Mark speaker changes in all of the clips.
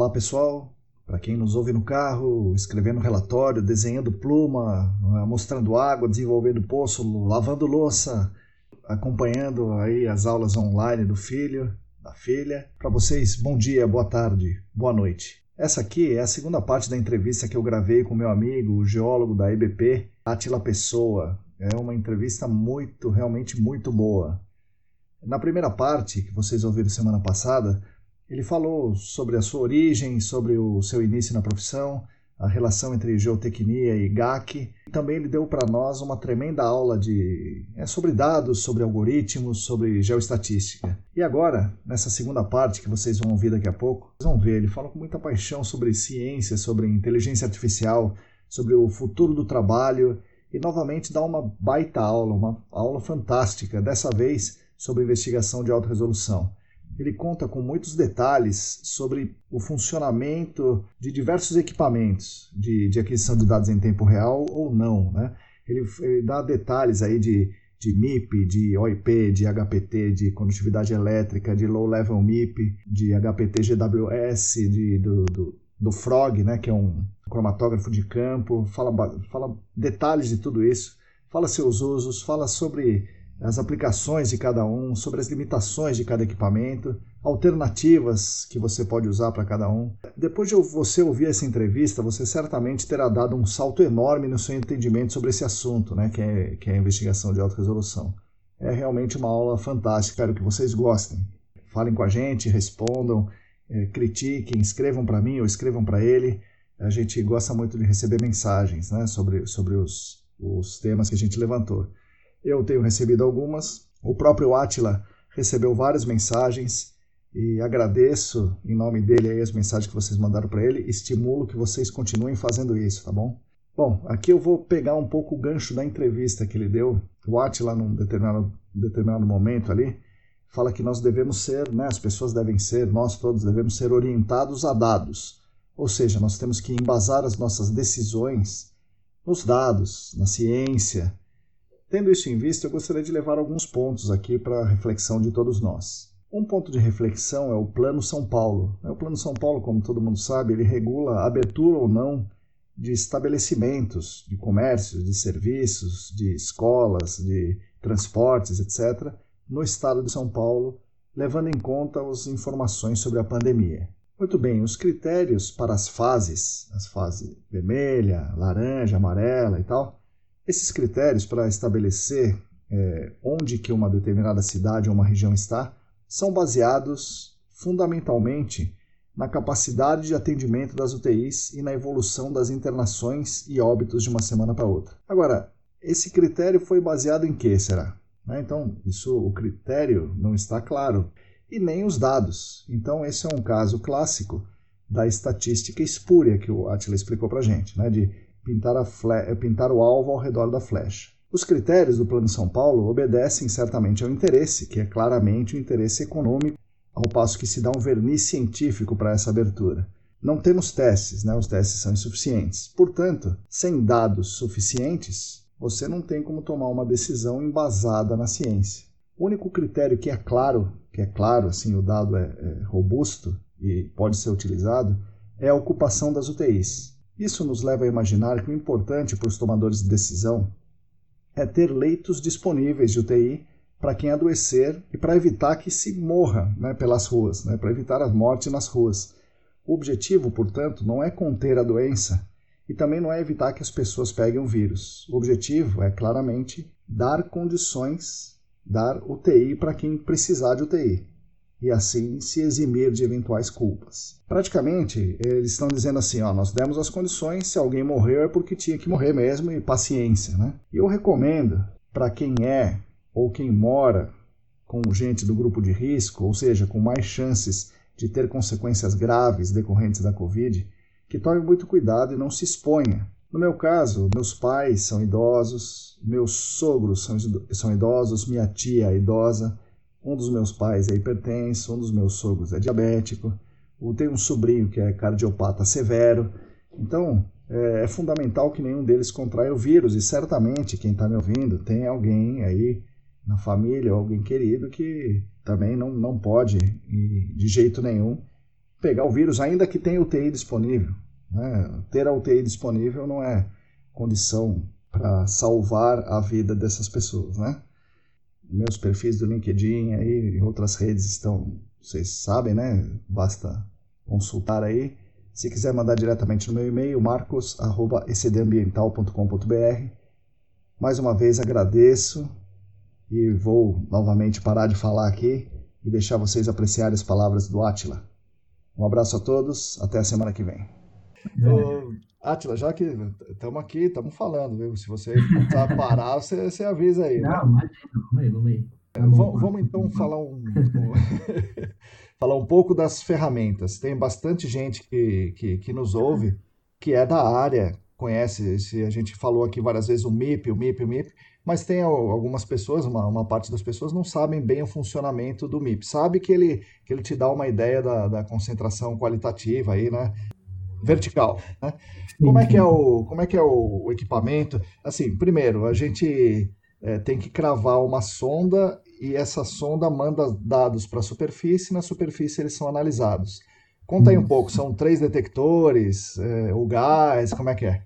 Speaker 1: Olá pessoal, para quem nos ouve no carro, escrevendo relatório, desenhando pluma, mostrando água, desenvolvendo poço, lavando louça, acompanhando aí as aulas online do filho, da filha. Para vocês, bom dia, boa tarde, boa noite. Essa aqui é a segunda parte da entrevista que eu gravei com meu amigo, o geólogo da EBP, Atila Pessoa. É uma entrevista muito, realmente muito boa. Na primeira parte, que vocês ouviram semana passada, ele falou sobre a sua origem, sobre o seu início na profissão, a relação entre geotecnia e GAC. Também ele deu para nós uma tremenda aula de é, sobre dados, sobre algoritmos, sobre geoestatística. E agora, nessa segunda parte que vocês vão ouvir daqui a pouco, vocês vão ver, ele fala com muita paixão sobre ciência, sobre inteligência artificial, sobre o futuro do trabalho e novamente dá uma baita aula, uma aula fantástica, dessa vez sobre investigação de alta resolução ele conta com muitos detalhes sobre o funcionamento de diversos equipamentos de, de aquisição de dados em tempo real ou não. Né? Ele, ele dá detalhes aí de, de MIP, de OIP, de HPT, de condutividade elétrica, de Low Level MIP, de HPT GWS, de, do, do, do FROG, né, que é um cromatógrafo de campo, fala, fala detalhes de tudo isso, fala seus usos, fala sobre as aplicações de cada um, sobre as limitações de cada equipamento, alternativas que você pode usar para cada um. Depois de você ouvir essa entrevista, você certamente terá dado um salto enorme no seu entendimento sobre esse assunto, né, que, é, que é a investigação de alta resolução. É realmente uma aula fantástica, espero que vocês gostem. Falem com a gente, respondam, é, critiquem, escrevam para mim ou escrevam para ele. A gente gosta muito de receber mensagens né, sobre, sobre os, os temas que a gente levantou. Eu tenho recebido algumas. O próprio Atila recebeu várias mensagens e agradeço em nome dele aí as mensagens que vocês mandaram para ele. Estimulo que vocês continuem fazendo isso, tá bom? Bom, aqui eu vou pegar um pouco o gancho da entrevista que ele deu. O Atila, num determinado, determinado momento ali, fala que nós devemos ser, né, as pessoas devem ser, nós todos devemos ser orientados a dados. Ou seja, nós temos que embasar as nossas decisões nos dados, na ciência, Tendo isso em vista, eu gostaria de levar alguns pontos aqui para a reflexão de todos nós. Um ponto de reflexão é o Plano São Paulo. O Plano São Paulo, como todo mundo sabe, ele regula a abertura ou não de estabelecimentos, de comércios, de serviços, de escolas, de transportes, etc., no estado de São Paulo, levando em conta as informações sobre a pandemia. Muito bem, os critérios para as fases, as fases vermelha, laranja, amarela e tal, esses critérios para estabelecer é, onde que uma determinada cidade ou uma região está são baseados fundamentalmente na capacidade de atendimento das UTIs e na evolução das internações e óbitos de uma semana para outra. Agora, esse critério foi baseado em que será? Né? Então, isso, o critério não está claro e nem os dados. Então, esse é um caso clássico da estatística espúria que o Atila explicou para gente, né? de pintar, a pintar o alvo ao redor da flecha. Os critérios do Plano São Paulo obedecem certamente ao interesse, que é claramente o interesse econômico, ao passo que se dá um verniz científico para essa abertura. Não temos testes, né? os testes são insuficientes. Portanto, sem dados suficientes, você não tem como tomar uma decisão embasada na ciência. O único critério que é claro, que é claro, assim, o dado é, é robusto e pode ser utilizado, é a ocupação das UTIs. Isso nos leva a imaginar que o importante para os tomadores de decisão é ter leitos disponíveis de UTI para quem adoecer e para evitar que se morra né, pelas ruas, né, para evitar a morte nas ruas. O objetivo, portanto, não é conter a doença e também não é evitar que as pessoas peguem o vírus. O objetivo é claramente dar condições, dar UTI para quem precisar de UTI. E assim se eximir de eventuais culpas. Praticamente, eles estão dizendo assim, ó, nós demos as condições, se alguém morreu é porque tinha que morrer mesmo e paciência, né? E eu recomendo para quem é ou quem mora com gente do grupo de risco, ou seja, com mais chances de ter consequências graves decorrentes da Covid, que tome muito cuidado e não se exponha. No meu caso, meus pais são idosos, meus sogros são, idosos, minha tia é idosa, um dos meus pais é hipertenso, um dos meus sogros é diabético, eu tenho um sobrinho que é cardiopata severo. Então, é, é fundamental que nenhum deles contraia o vírus e certamente quem está me ouvindo tem alguém aí na família, alguém querido que também não, não pode, de jeito nenhum, pegar o vírus, ainda que tenha UTI disponível. Né? Ter a UTI disponível não é condição para salvar a vida dessas pessoas, né? Meus perfis do LinkedIn aí e outras redes estão, vocês sabem, né? Basta consultar aí. Se quiser mandar diretamente no meu e-mail, marcos@ecdambiental.com.br. Mais uma vez agradeço e vou novamente parar de falar aqui e deixar vocês apreciarem as palavras do Atila. Um abraço a todos, até a semana que vem. Atila, já que estamos aqui, estamos falando, viu? Se você precisar parar, você, você avisa aí.
Speaker 2: Né? Não, imagina, vamos aí, vamos aí.
Speaker 1: Tá vamos, vamos então falar um, falar um pouco das ferramentas. Tem bastante gente que, que, que nos ouve que é da área, conhece, se a gente falou aqui várias vezes o MIP, o MIP, o MIP, mas tem algumas pessoas, uma, uma parte das pessoas não sabem bem o funcionamento do MIP. Sabe que ele, que ele te dá uma ideia da, da concentração qualitativa aí, né? Vertical, né? Como é que é o, como é que é o, equipamento? Assim, primeiro, a gente é, tem que cravar uma sonda e essa sonda manda dados para a superfície, e na superfície eles são analisados. Conta aí um pouco, são três detectores, é, o gás, como é que é?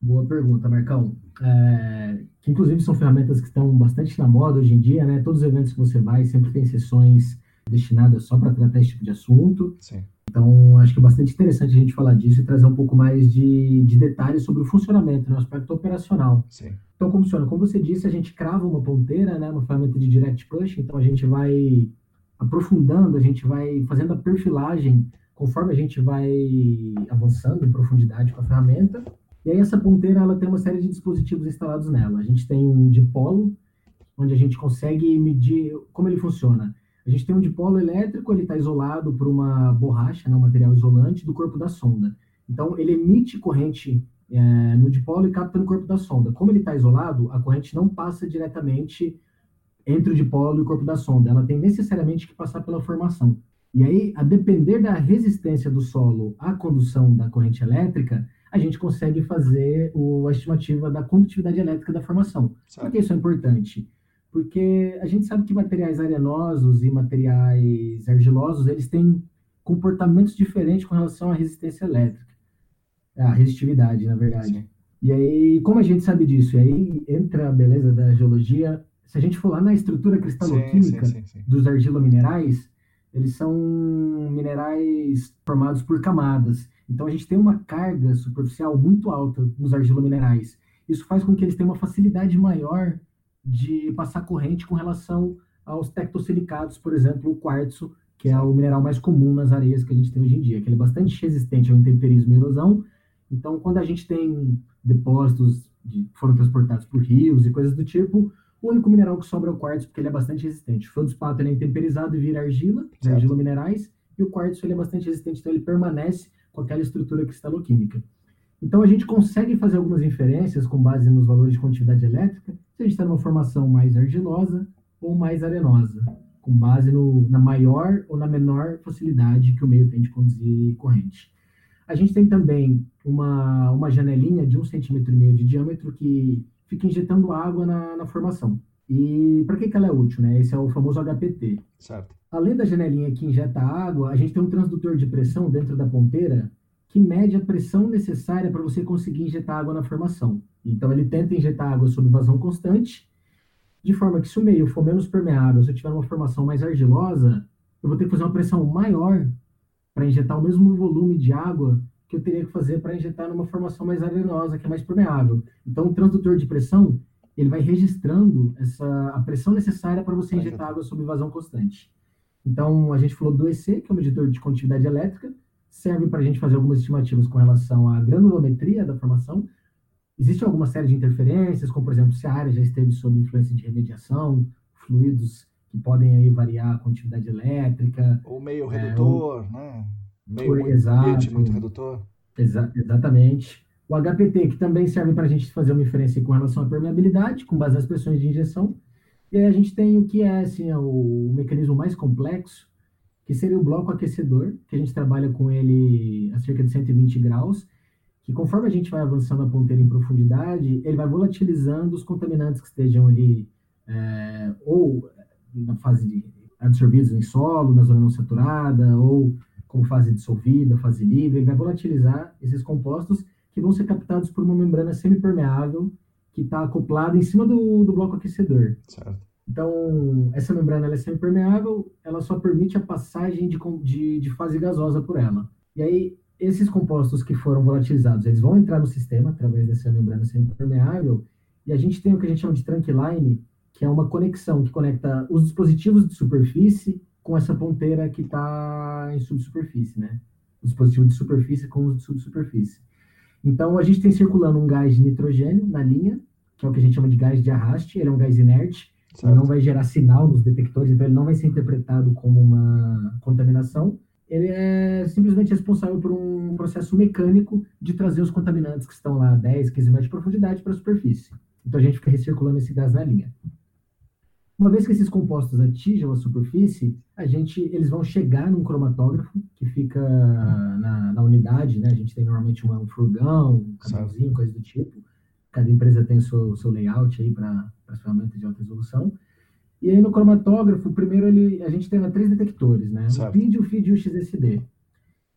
Speaker 2: Boa pergunta, Marcão. É, que inclusive são ferramentas que estão bastante na moda hoje em dia, né? Todos os eventos que você vai sempre tem sessões destinadas só para tratar esse tipo de assunto.
Speaker 1: Sim.
Speaker 2: Então, acho que é bastante interessante a gente falar disso e trazer um pouco mais de, de detalhes sobre o funcionamento, né? o aspecto operacional.
Speaker 1: Sim.
Speaker 2: Então, como funciona? Como você disse, a gente crava uma ponteira, né? uma ferramenta de direct push, então a gente vai aprofundando, a gente vai fazendo a perfilagem conforme a gente vai avançando em profundidade com a ferramenta e aí essa ponteira ela tem uma série de dispositivos instalados nela. A gente tem um dipolo, onde a gente consegue medir como ele funciona. A gente tem um dipolo elétrico, ele está isolado por uma borracha, né, um material isolante do corpo da sonda. Então ele emite corrente é, no dipolo e capta no corpo da sonda. Como ele está isolado, a corrente não passa diretamente entre o dipolo e o corpo da sonda. Ela tem necessariamente que passar pela formação. E aí, a depender da resistência do solo à condução da corrente elétrica, a gente consegue fazer o, a estimativa da condutividade elétrica da formação. Certo. Por que isso é importante? Porque a gente sabe que materiais arenosos e materiais argilosos, eles têm comportamentos diferentes com relação à resistência elétrica. A resistividade, na verdade. Sim. E aí, como a gente sabe disso? E aí entra a beleza da geologia. Se a gente for lá na estrutura cristaloquímica sim, sim, dos argilominerais, eles são minerais formados por camadas. Então a gente tem uma carga superficial muito alta nos argilominerais. Isso faz com que eles tenham uma facilidade maior de passar corrente com relação aos tectosilicados, por exemplo, o quartzo, que é o mineral mais comum nas areias que a gente tem hoje em dia, que ele é bastante resistente ao intemperismo e erosão. Então, quando a gente tem depósitos que foram transportados por rios e coisas do tipo, o único mineral que sobra é o quartzo, porque ele é bastante resistente. O feldspato ele é intemperizado e vira argila, argila minerais, e o quartzo ele é bastante resistente, então ele permanece com aquela estrutura cristaloquímica. Então, a gente consegue fazer algumas inferências com base nos valores de condutividade elétrica, se a gente está numa formação mais argilosa ou mais arenosa, com base no, na maior ou na menor facilidade que o meio tem de conduzir corrente. A gente tem também uma, uma janelinha de um centímetro e meio de diâmetro que fica injetando água na, na formação. E para que, que ela é útil? Né? Esse é o famoso HPT.
Speaker 1: Certo.
Speaker 2: Além da janelinha que injeta água, a gente tem um transdutor de pressão dentro da ponteira que mede a pressão necessária para você conseguir injetar água na formação. Então, ele tenta injetar água sob vazão constante, de forma que se o meio for menos permeável, se eu tiver uma formação mais argilosa, eu vou ter que fazer uma pressão maior para injetar o mesmo volume de água que eu teria que fazer para injetar numa formação mais arenosa, que é mais permeável. Então, o transdutor de pressão, ele vai registrando essa, a pressão necessária para você injetar água sob vazão constante. Então, a gente falou do EC, que é o medidor de condutividade elétrica, serve para a gente fazer algumas estimativas com relação à granulometria da formação. Existe alguma série de interferências, como, por exemplo, se a área já esteve sob influência de remediação, fluidos que podem aí variar a condutividade elétrica.
Speaker 1: Ou meio redutor, é, ou... né? Meio muito,
Speaker 2: exato,
Speaker 1: muito redutor.
Speaker 2: Exa exatamente. O HPT, que também serve para a gente fazer uma inferência com relação à permeabilidade, com base nas pressões de injeção. E aí a gente tem o que é assim, é o mecanismo mais complexo, que seria o bloco aquecedor, que a gente trabalha com ele a cerca de 120 graus, que conforme a gente vai avançando a ponteira em profundidade, ele vai volatilizando os contaminantes que estejam ali, é, ou na fase de absorvidos em solo, na zona não saturada, ou como fase dissolvida, fase livre, ele vai volatilizar esses compostos que vão ser captados por uma membrana semipermeável que está acoplada em cima do, do bloco aquecedor.
Speaker 1: Certo.
Speaker 2: Então, essa membrana ela é semipermeável, ela só permite a passagem de, de, de, fase gasosa por ela. E aí, esses compostos que foram volatilizados, eles vão entrar no sistema através dessa membrana semipermeável, e a gente tem o que a gente chama de trunk que é uma conexão que conecta os dispositivos de superfície com essa ponteira que está em subsuperfície, né? O dispositivo de superfície com os de subsuperfície. Então, a gente tem circulando um gás de nitrogênio na linha, que é o que a gente chama de gás de arraste, ele é um gás inerte, certo. não vai gerar sinal nos detectores, então ele não vai ser interpretado como uma contaminação. Ele é simplesmente responsável por um processo mecânico de trazer os contaminantes que estão lá a 10, 15 metros de profundidade para a superfície. Então, a gente fica recirculando esse gás na linha. Uma vez que esses compostos atinjam a superfície, a gente, eles vão chegar num cromatógrafo que fica na, na unidade, né? A gente tem normalmente uma, um furgão, um caminhãozinho, coisa do tipo. Cada empresa tem o seu, seu layout aí para as ferramentas de alta resolução. E aí no cromatógrafo, primeiro ele, a gente tem três detectores, né? Certo. O PID, o FID e o XSD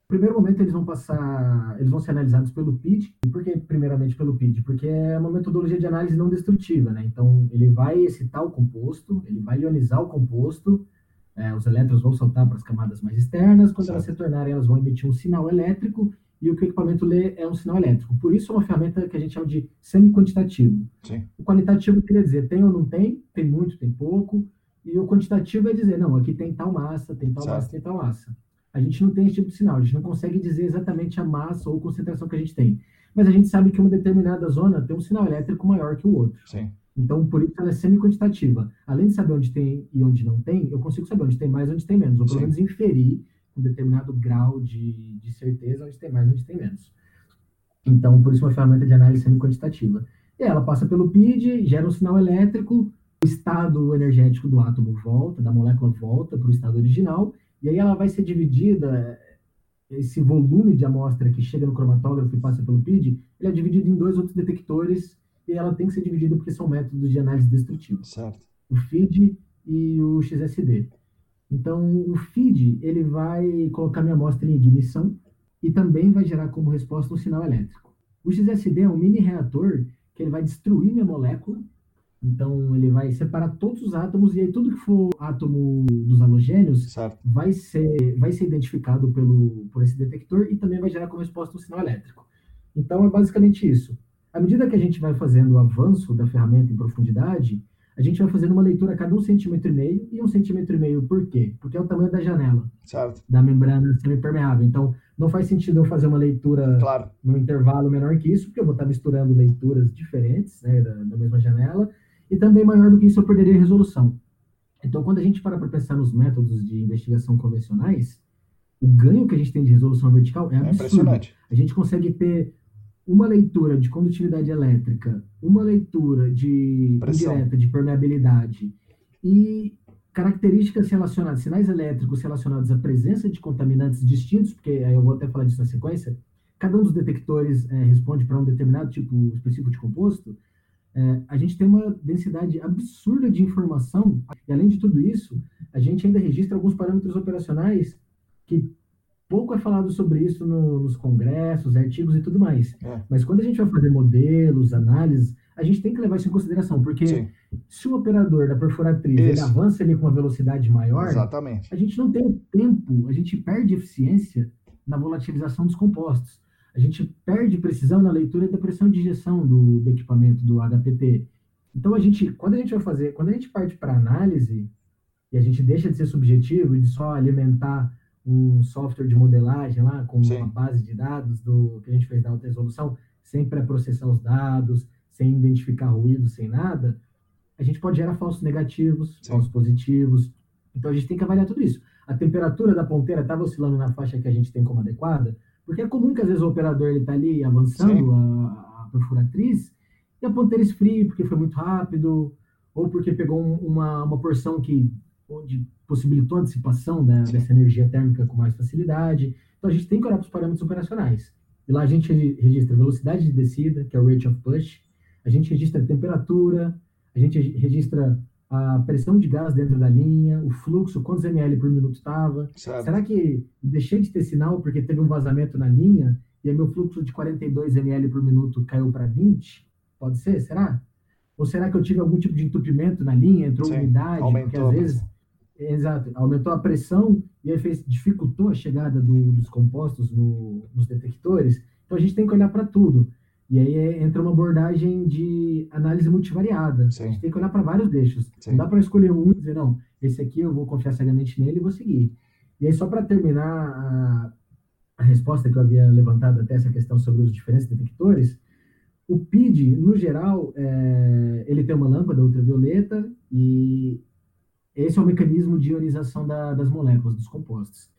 Speaker 2: primeiro momento eles vão passar, eles vão ser analisados pelo PID. Por que primeiramente pelo PID? Porque é uma metodologia de análise não destrutiva, né? Então ele vai excitar o composto, ele vai ionizar o composto, é, os elétrons vão saltar para as camadas mais externas, quando certo. elas retornarem elas vão emitir um sinal elétrico e o que o equipamento lê é um sinal elétrico. Por isso é uma ferramenta que a gente chama de semi-quantitativo. O qualitativo queria dizer tem ou não tem, tem muito, tem pouco, e o quantitativo é dizer, não, aqui tem tal massa, tem tal certo. massa, tem tal massa a gente não tem esse tipo de sinal, a gente não consegue dizer exatamente a massa ou concentração que a gente tem. Mas a gente sabe que uma determinada zona tem um sinal elétrico maior que o outro.
Speaker 1: Sim.
Speaker 2: Então, por isso ela é semi-quantitativa. Além de saber onde tem e onde não tem, eu consigo saber onde tem mais e onde tem menos. Ou pelo menos inferir um determinado grau de, de certeza onde tem mais onde tem menos. Então, por isso uma ferramenta de análise semi-quantitativa. E ela passa pelo PID, gera um sinal elétrico, o estado energético do átomo volta, da molécula volta para o estado original, e aí ela vai ser dividida, esse volume de amostra que chega no cromatógrafo e passa pelo PID, ele é dividido em dois outros detectores e ela tem que ser dividida porque são métodos de análise destrutiva.
Speaker 1: Certo.
Speaker 2: O FID e o XSD. Então, o FID, ele vai colocar minha amostra em ignição e também vai gerar como resposta um sinal elétrico. O XSD é um mini reator que ele vai destruir minha molécula então, ele vai separar todos os átomos e aí tudo que for átomo dos halogênios vai ser, vai ser identificado pelo, por esse detector e também vai gerar como resposta um sinal elétrico. Então, é basicamente isso. À medida que a gente vai fazendo o avanço da ferramenta em profundidade, a gente vai fazendo uma leitura a cada um centímetro e meio, e um centímetro e meio por quê? Porque é o tamanho da janela
Speaker 1: certo.
Speaker 2: da membrana semipermeável. Então, não faz sentido eu fazer uma leitura
Speaker 1: claro.
Speaker 2: no intervalo menor que isso, porque eu vou estar misturando leituras diferentes né, da, da mesma janela, e também maior do que isso eu perderia resolução. Então, quando a gente para para pensar nos métodos de investigação convencionais, o ganho que a gente tem de resolução vertical é, absurdo. É impressionante. A gente consegue ter uma leitura de condutividade elétrica, uma leitura de Pressão. indireta de permeabilidade e características relacionadas, sinais elétricos relacionados à presença de contaminantes distintos, porque aí eu vou até falar disso na sequência, cada um dos detectores é, responde para um determinado tipo específico de composto, é, a gente tem uma densidade absurda de informação, e além de tudo isso, a gente ainda registra alguns parâmetros operacionais que pouco é falado sobre isso no, nos congressos, artigos e tudo mais. É. Mas quando a gente vai fazer modelos, análises, a gente tem que levar isso em consideração, porque Sim. se o operador da perfuratriz ele avança ali com uma velocidade maior,
Speaker 1: Exatamente.
Speaker 2: a gente não tem tempo, a gente perde eficiência na volatilização dos compostos a gente perde precisão na leitura da pressão de injeção do, do equipamento, do HPT. Então, a gente, quando a gente vai fazer, quando a gente parte para análise, e a gente deixa de ser subjetivo e de só alimentar um software de modelagem lá com Sim. uma base de dados do que a gente fez da alta resolução, sem pré-processar os dados, sem identificar ruído, sem nada, a gente pode gerar falsos negativos, Sim. falsos positivos. Então a gente tem que avaliar tudo isso. A temperatura da ponteira estava oscilando na faixa que a gente tem como adequada, porque é comum que às vezes o operador ele está ali avançando a, a perfuratriz e a ponteira esfria porque foi muito rápido, ou porque pegou um, uma, uma porção que onde possibilitou a dissipação da, dessa energia térmica com mais facilidade. Então a gente tem que olhar para os parâmetros operacionais. E lá a gente registra velocidade de descida, que é o rate of push, a gente registra a temperatura, a gente registra a pressão de gás dentro da linha, o fluxo, quantos ml por minuto estava. Será que deixei de ter sinal porque teve um vazamento na linha e aí meu fluxo de 42 ml por minuto caiu para 20? Pode ser? Será? Ou será que eu tive algum tipo de entupimento na linha, entrou Sim, umidade? Aumentou, porque às vezes Exato, aumentou a pressão e aí fez, dificultou a chegada do, dos compostos no, nos detectores. Então a gente tem que olhar para tudo. E aí é, entra uma abordagem de análise multivariada. Sim. A gente tem que olhar para vários eixos. Sim. Não dá para escolher um e dizer, não, esse aqui eu vou confiar cegamente nele e vou seguir. E aí, só para terminar a, a, resposta que eu havia levantado até essa questão sobre os diferentes detectores, o PID, no geral, é, ele tem uma lâmpada ultravioleta e esse é o mecanismo de ionização da, das moléculas, dos compostos.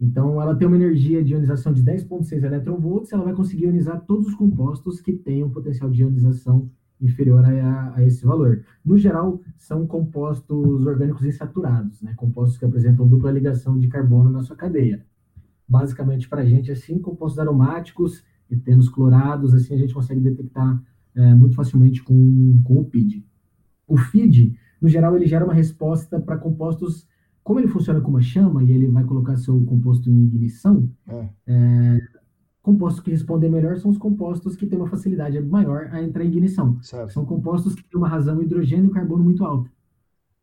Speaker 2: Então, ela tem uma energia de ionização de 10,6 eletronvolts, ela vai conseguir ionizar todos os compostos que têm um potencial de ionização inferior a, a, esse valor. No geral, são compostos orgânicos insaturados, né? compostos que apresentam dupla ligação de carbono na sua cadeia. Basicamente, para a gente, assim, compostos aromáticos, etenos clorados, assim, a gente consegue detectar é, muito facilmente com, com o PID. O FID no geral, ele gera uma resposta para compostos. Como ele funciona com uma chama e ele vai colocar seu composto em ignição, é. É, compostos que respondem melhor são os compostos que têm uma facilidade maior a entrar em ignição. Certo. São compostos que têm uma razão hidrogênio e carbono muito alta.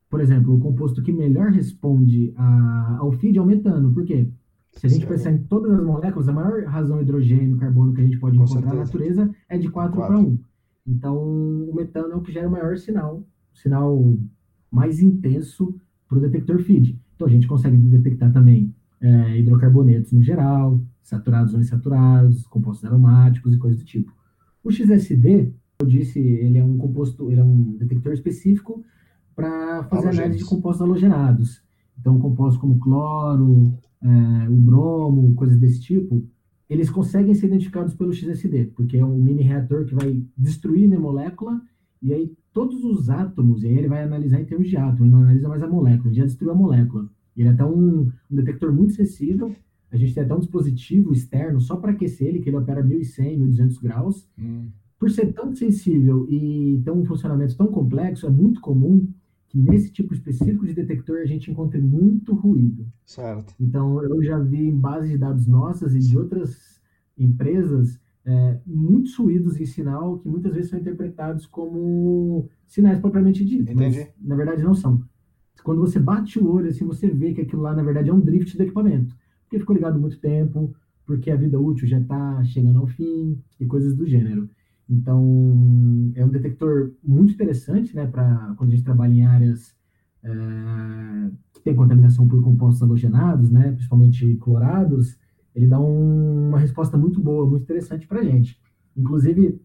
Speaker 2: Por exemplo, o composto que melhor responde a, ao feed é o metano. Por quê? Se a gente certo. pensar em todas as moléculas, a maior razão hidrogênio e carbono que a gente pode com encontrar certeza. na natureza é de 4 para 1. Então, o metano é o que gera o maior sinal sinal mais intenso para o detector FID. Então a gente consegue detectar também é, hidrocarbonetos no geral, saturados ou insaturados, compostos aromáticos e coisas do tipo. O XSD, eu disse, ele é um composto, ele é um detector específico para fazer análise de compostos halogenados. Então, compostos como cloro, é, o bromo, coisas desse tipo, eles conseguem ser identificados pelo XSD, porque é um mini reator que vai destruir minha molécula e aí todos os átomos, e aí ele vai analisar em termos de átomo, ele não analisa mais a molécula, ele já destruiu a molécula. Ele é até um, um detector muito sensível, a gente tem até um dispositivo externo só para aquecer ele, que ele opera 1100, 1200 graus. Hum. Por ser tão sensível e ter um funcionamento tão complexo, é muito comum que nesse tipo específico de detector a gente encontre muito ruído.
Speaker 1: Certo.
Speaker 2: Então, eu já vi em bases de dados nossas e de outras empresas é, muitos ruídos em sinal que muitas vezes são interpretados como sinais propriamente ditos. Entendi. Na verdade, não são. Quando você bate o olho, assim, você vê que aquilo lá, na verdade, é um drift do equipamento. Porque ficou ligado muito tempo, porque a vida útil já está chegando ao fim e coisas do gênero. Então, é um detector muito interessante, né, para quando a gente trabalha em áreas é, que tem contaminação por compostos halogenados, né, principalmente clorados, ele dá um, uma resposta muito boa, muito interessante para a gente. Inclusive,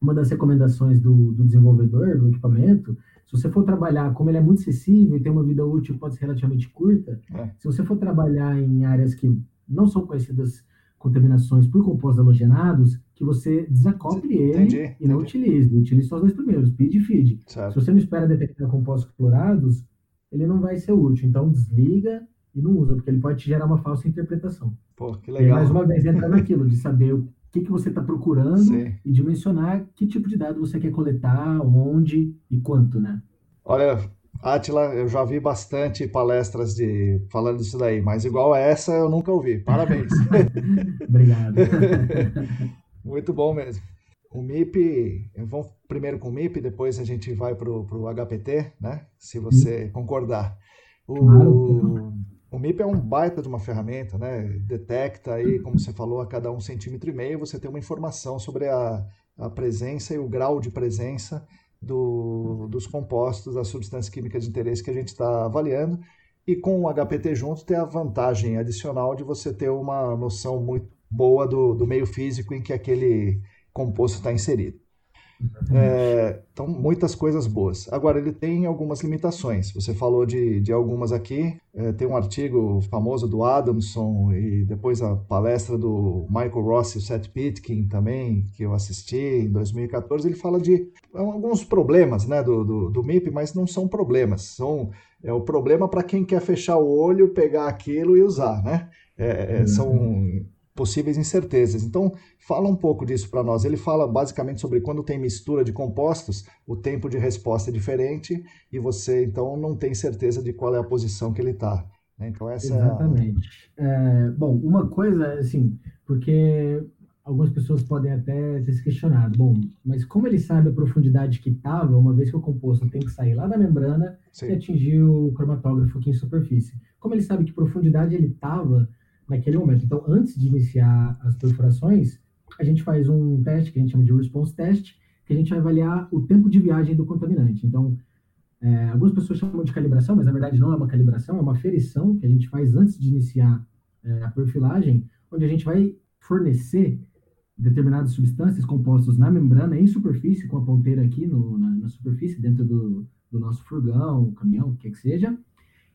Speaker 2: uma das recomendações do, do, desenvolvedor do equipamento, se você for trabalhar, como ele é muito acessível e tem uma vida útil pode ser relativamente curta, é. se você for trabalhar em áreas que não são conhecidas contaminações por compostos halogenados, que você desacople ele entendi, e não entendi. utilize. Utilize só os dois primeiros, PID e FID. Certo. Se você não espera detectar compostos clorados, ele não vai ser útil. Então, desliga e não usa, porque ele pode te gerar uma falsa interpretação.
Speaker 1: Pô, que legal. E
Speaker 2: mais uma vez entra naquilo, de saber o que, que você está procurando Sim. e dimensionar que tipo de dado você quer coletar, onde e quanto, né?
Speaker 1: Olha, Atila, eu já vi bastante palestras de falando disso daí, mas igual a essa eu nunca ouvi. Parabéns.
Speaker 2: Obrigado.
Speaker 1: Muito bom mesmo. O MIP, vamos primeiro com o MIP, depois a gente vai para o HPT, né? Se você concordar. O, claro. O MIP é um baita de uma ferramenta, né? Detecta aí, como você falou, a cada um centímetro e meio você tem uma informação sobre a, a presença e o grau de presença do, dos compostos, das substâncias químicas de interesse que a gente está avaliando. E com o HPT junto tem a vantagem adicional de você ter uma noção muito boa do, do meio físico em que aquele composto está inserido. É, então, muitas coisas boas. Agora, ele tem algumas limitações. Você falou de, de algumas aqui. É, tem um artigo famoso do Adamson e depois a palestra do Michael Ross e o Seth Pitkin também, que eu assisti em 2014. Ele fala de alguns problemas né, do, do, do MIP, mas não são problemas. São, é o problema para quem quer fechar o olho, pegar aquilo e usar. Né? É, é são possíveis incertezas. Então, fala um pouco disso para nós. Ele fala basicamente sobre quando tem mistura de compostos, o tempo de resposta é diferente e você então não tem certeza de qual é a posição que ele está. Né? Então essa
Speaker 2: Exatamente.
Speaker 1: É, a...
Speaker 2: é bom, uma coisa assim, porque algumas pessoas podem até ter se questionado, bom, mas como ele sabe a profundidade que estava, uma vez que o composto tem que sair lá da membrana Sim. e atingir o cromatógrafo aqui em superfície? Como ele sabe que profundidade ele estava naquele momento. Então, antes de iniciar as perfurações, a gente faz um teste que a gente chama de response test, que a gente vai avaliar o tempo de viagem do contaminante. Então, é, algumas pessoas chamam de calibração, mas na verdade não é uma calibração, é uma ferição que a gente faz antes de iniciar é, a perfilagem, onde a gente vai fornecer determinadas substâncias compostas na membrana, em superfície, com a ponteira aqui no, na, na, superfície, dentro do, do nosso furgão, caminhão, o que, que seja,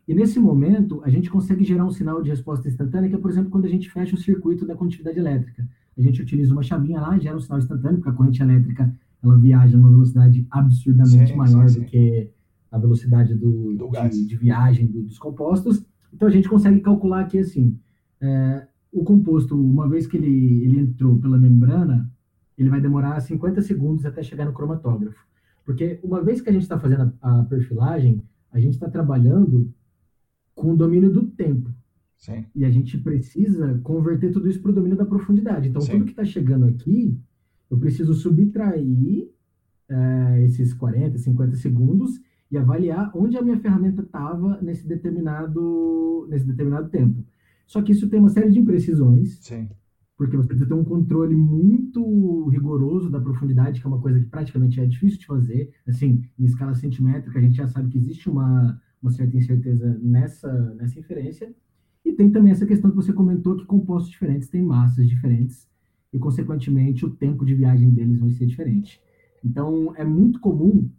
Speaker 2: e nesse momento, a gente consegue gerar um sinal de resposta instantânea, que é, por exemplo, quando a gente fecha o circuito da condutividade elétrica. A gente utiliza uma chavinha lá, gera um sinal instantâneo, porque a corrente elétrica ela viaja numa velocidade absurdamente sim, maior sim, sim. do que a velocidade do, do de, de, viagem do, dos compostos. Então, a gente consegue calcular aqui, assim, é, o composto, uma vez que ele, ele entrou pela membrana, ele vai demorar 50 segundos até chegar no cromatógrafo. Porque uma vez que a gente está fazendo a, a perfilagem, a gente está trabalhando com o domínio do tempo. Sim. E a gente precisa converter tudo isso para o domínio da profundidade. Então, Sim. tudo que está chegando aqui, eu preciso subtrair é, esses 40, 50 segundos e avaliar onde a minha ferramenta estava nesse determinado, nesse determinado tempo. Só que isso tem uma série de imprecisões, Sim. porque você precisa ter um controle muito rigoroso da profundidade, que é uma coisa que praticamente é difícil de fazer. Assim, em escala centimétrica, a gente já sabe que existe uma uma certa incerteza nessa, nessa inferência. E tem também essa questão que você comentou, que compostos diferentes têm massas diferentes e, consequentemente, o tempo de viagem deles vai ser diferente. Então, é muito comum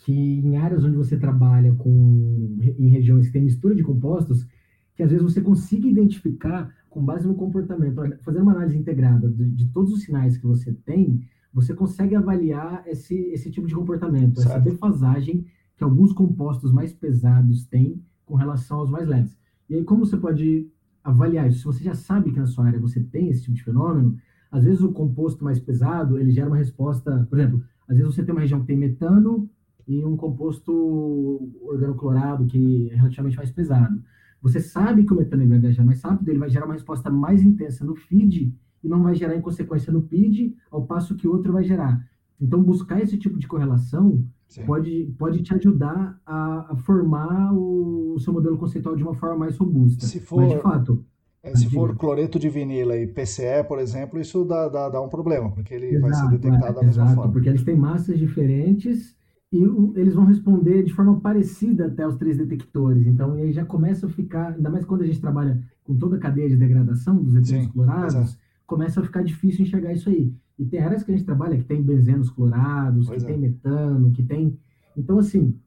Speaker 2: que em áreas onde você trabalha com, em regiões que tem mistura de compostos, que às vezes você consiga identificar, com base no comportamento, fazendo uma análise integrada de, de todos os sinais que você tem, você consegue avaliar esse, esse tipo de comportamento, certo. essa defasagem que alguns compostos mais pesados têm com relação aos mais leves. E aí, como você pode avaliar isso? Se você já sabe que na sua área você tem esse tipo de fenômeno, às vezes o composto mais pesado, ele gera uma resposta, por exemplo, às vezes você tem uma região que tem metano e um composto organoclorado que é relativamente mais pesado. Você sabe que o metano vai viajar mais rápido, ele vai gerar uma resposta mais intensa no feed e não vai gerar em consequência no PID, ao passo que o outro vai gerar. Então, buscar esse tipo de correlação pode, pode te ajudar a, a, formar o seu modelo conceitual de uma forma mais robusta.
Speaker 1: Se for, Mas, de fato. É, se for cloreto de vinila e PCE, por exemplo, isso dá, dá, dá um problema, porque ele exato, vai ser detectado é, da mesma
Speaker 2: exato,
Speaker 1: forma.
Speaker 2: Porque eles têm massas diferentes e o, eles vão responder de forma parecida até os três detectores. Então, aí já começa a ficar, ainda mais quando a gente trabalha com toda a cadeia de degradação dos etanóis clorados, exato. Começa a ficar difícil enxergar isso aí. E tem áreas que a gente trabalha que tem benzenos clorados, pois que é. tem metano, que tem. Então, assim,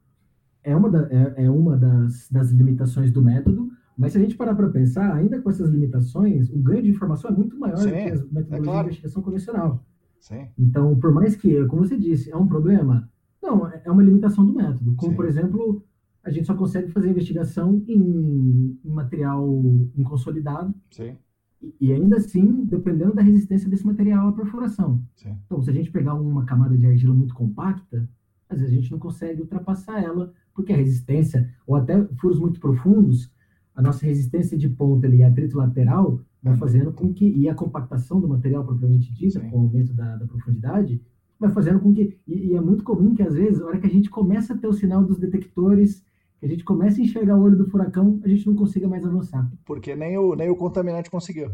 Speaker 2: é uma, da, é, é, uma das, das limitações do método, mas se a gente parar para pensar, ainda com essas limitações, o ganho de informação é muito maior Sim, do que as metodologias é claro. de investigação convencional. Sim. Então, por mais que, como você disse, é um problema, não, é, é uma limitação do método. Como, Sim. por exemplo, a gente só consegue fazer investigação em, em material inconsolidado. Sim. E ainda assim, dependendo da resistência desse material à perfuração. Sim. Então, se a gente pegar uma camada de argila muito compacta, às vezes a gente não consegue ultrapassar ela, porque a resistência, ou até furos muito profundos, a nossa resistência de ponta ali, atrito lateral, vai fazendo com que, e a compactação do material propriamente dita, Sim. com o aumento da, da, profundidade, vai fazendo com que, e, e, é muito comum que às vezes, na hora que a gente começa a ter o sinal dos detectores que a gente comece a enxergar o olho do furacão, a gente não consiga mais avançar.
Speaker 1: Porque nem o, nem o contaminante conseguiu.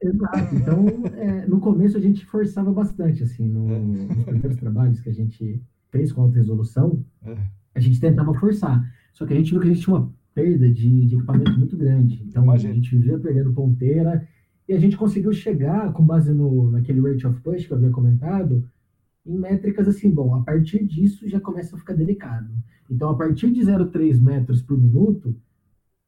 Speaker 2: Exato. Então, é, no começo a gente forçava bastante, assim, no, é. nos primeiros trabalhos que a gente fez com alta resolução, é. a gente tentava forçar. Só que a gente viu que a gente tinha uma perda de, de equipamento muito grande. Então Imagina. a gente vivia perdendo ponteira e a gente conseguiu chegar, com base no, naquele rate of push que eu havia comentado, em métricas assim, bom, a partir disso já começa a ficar delicado. Então, a partir de 0,3 metros por minuto,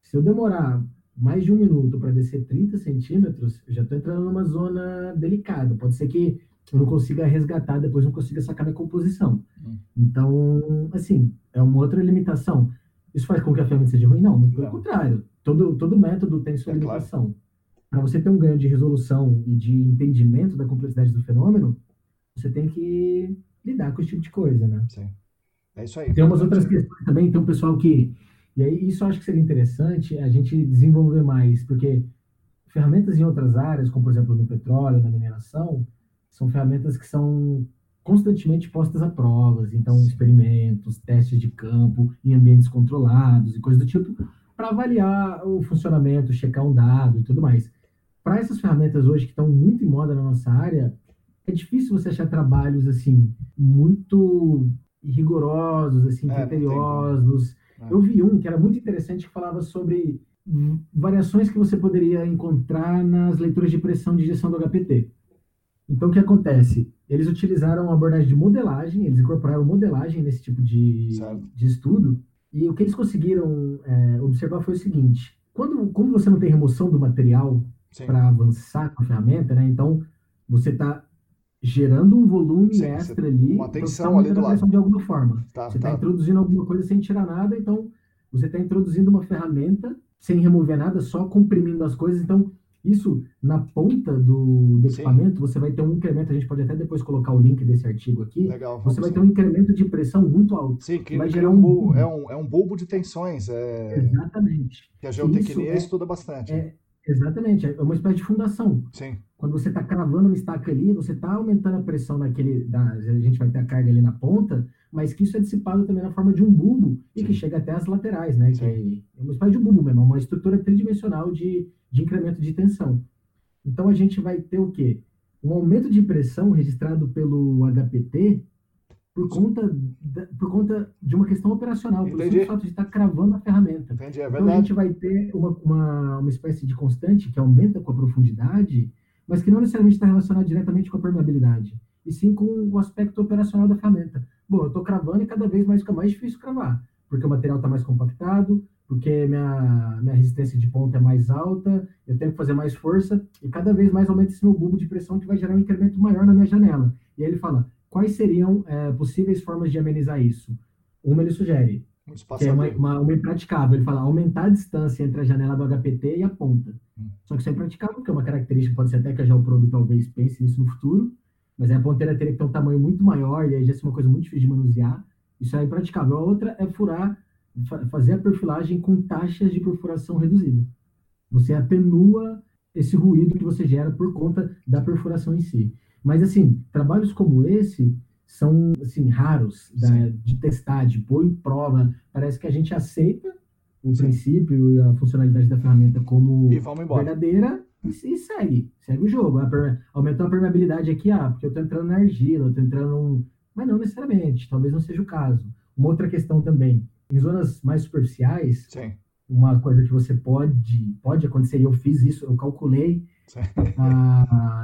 Speaker 2: se eu demorar mais de um minuto para descer 30 centímetros, eu já estou entrando numa zona delicada. Pode ser que eu não consiga resgatar, depois não consiga sacar minha composição. Hum. Então, assim, é uma outra limitação. Isso faz com que a ferramenta seja ruim? Não, muito pelo contrário. Todo, todo método tem sua é limitação. Claro. Para você ter um ganho de resolução e de entendimento da complexidade do fenômeno, você tem que lidar com esse tipo de coisa, né?
Speaker 1: Sim. É isso aí.
Speaker 2: Tem umas outras questões também, um pessoal que. E aí, isso eu acho que seria interessante a gente desenvolver mais, porque ferramentas em outras áreas, como por exemplo no petróleo, na mineração, são ferramentas que são constantemente postas a provas, então experimentos, testes de campo em ambientes controlados e coisas do tipo, para avaliar o funcionamento, checar um dado e tudo mais. Para essas ferramentas hoje que estão muito em moda na nossa área, é difícil você achar trabalhos assim muito rigorosos, assim, é, criteriosos. É. Eu vi um que era muito interessante que falava sobre variações que você poderia encontrar nas leituras de pressão de injeção do HPT. Então, o que acontece? Eles utilizaram uma abordagem de modelagem, eles incorporaram modelagem nesse tipo de, de estudo, e o que eles conseguiram é, observar foi o seguinte: quando, como você não tem remoção do material para avançar com a ferramenta, né? Então, você está gerando um volume Sim, extra ali,
Speaker 1: uma tensão ali do lado.
Speaker 2: de alguma forma. Tá, você está tá. introduzindo alguma coisa sem tirar nada, então você está introduzindo uma ferramenta sem remover nada, só comprimindo as coisas. Então, isso na ponta do, do equipamento, você vai ter um incremento. A gente pode até depois colocar o link desse artigo aqui.
Speaker 1: Legal,
Speaker 2: você vai sim. ter um incremento de pressão muito alto.
Speaker 1: Sim, que vai gerar um, bulbo, é, um, é um bulbo de tensões. É...
Speaker 2: Exatamente.
Speaker 1: Que a geotecnia é, estuda bastante.
Speaker 2: É, exatamente, é uma espécie de fundação.
Speaker 1: Sim.
Speaker 2: Quando você está cravando uma estaca ali, você está aumentando a pressão naquele. Da, a gente vai ter a carga ali na ponta, mas que isso é dissipado também na forma de um bulbo e Sim. que chega até as laterais, né? Que é uma espécie de bulbo mesmo, uma estrutura tridimensional de, de incremento de tensão. Então a gente vai ter o quê? Um aumento de pressão registrado pelo HPT por conta, da, por conta de uma questão operacional, por o fato de estar cravando a ferramenta.
Speaker 1: Entendi, é
Speaker 2: então a gente vai ter uma, uma, uma espécie de constante que aumenta com a profundidade mas que não necessariamente está relacionado diretamente com a permeabilidade, e sim com o aspecto operacional da ferramenta. Bom, eu estou cravando e cada vez mais fica mais difícil cravar, porque o material está mais compactado, porque minha, minha resistência de ponta é mais alta, eu tenho que fazer mais força, e cada vez mais aumenta esse meu bulbo de pressão que vai gerar um incremento maior na minha janela. E aí ele fala, quais seriam é, possíveis formas de amenizar isso? Uma ele sugere, que é uma, uma, uma, impraticável. Ele fala aumentar a distância entre a janela do HPT e a ponta. Hum. Só que isso é impraticável, porque é uma característica, pode ser até que a Geoprobe talvez pense nisso no futuro, mas a ponteira teria que ter um tamanho muito maior e aí já é uma coisa muito difícil de manusear. Isso é impraticável. A outra é furar, fazer a perfilagem com taxas de perfuração reduzida. Você atenua esse ruído que você gera por conta da perfuração em si. Mas, assim, trabalhos como esse, são assim raros da, de testar, de pôr em prova. Parece que a gente aceita o Sim. princípio e a funcionalidade da ferramenta como verdadeira e, e, segue, segue o jogo. aumentou a permeabilidade aqui, ah, porque eu estou entrando na argila, eu estou entrando. Mas não necessariamente, talvez não seja o caso. Uma outra questão também, em zonas mais superficiais,
Speaker 1: Sim.
Speaker 2: uma coisa que você pode, pode acontecer, e eu fiz isso, eu calculei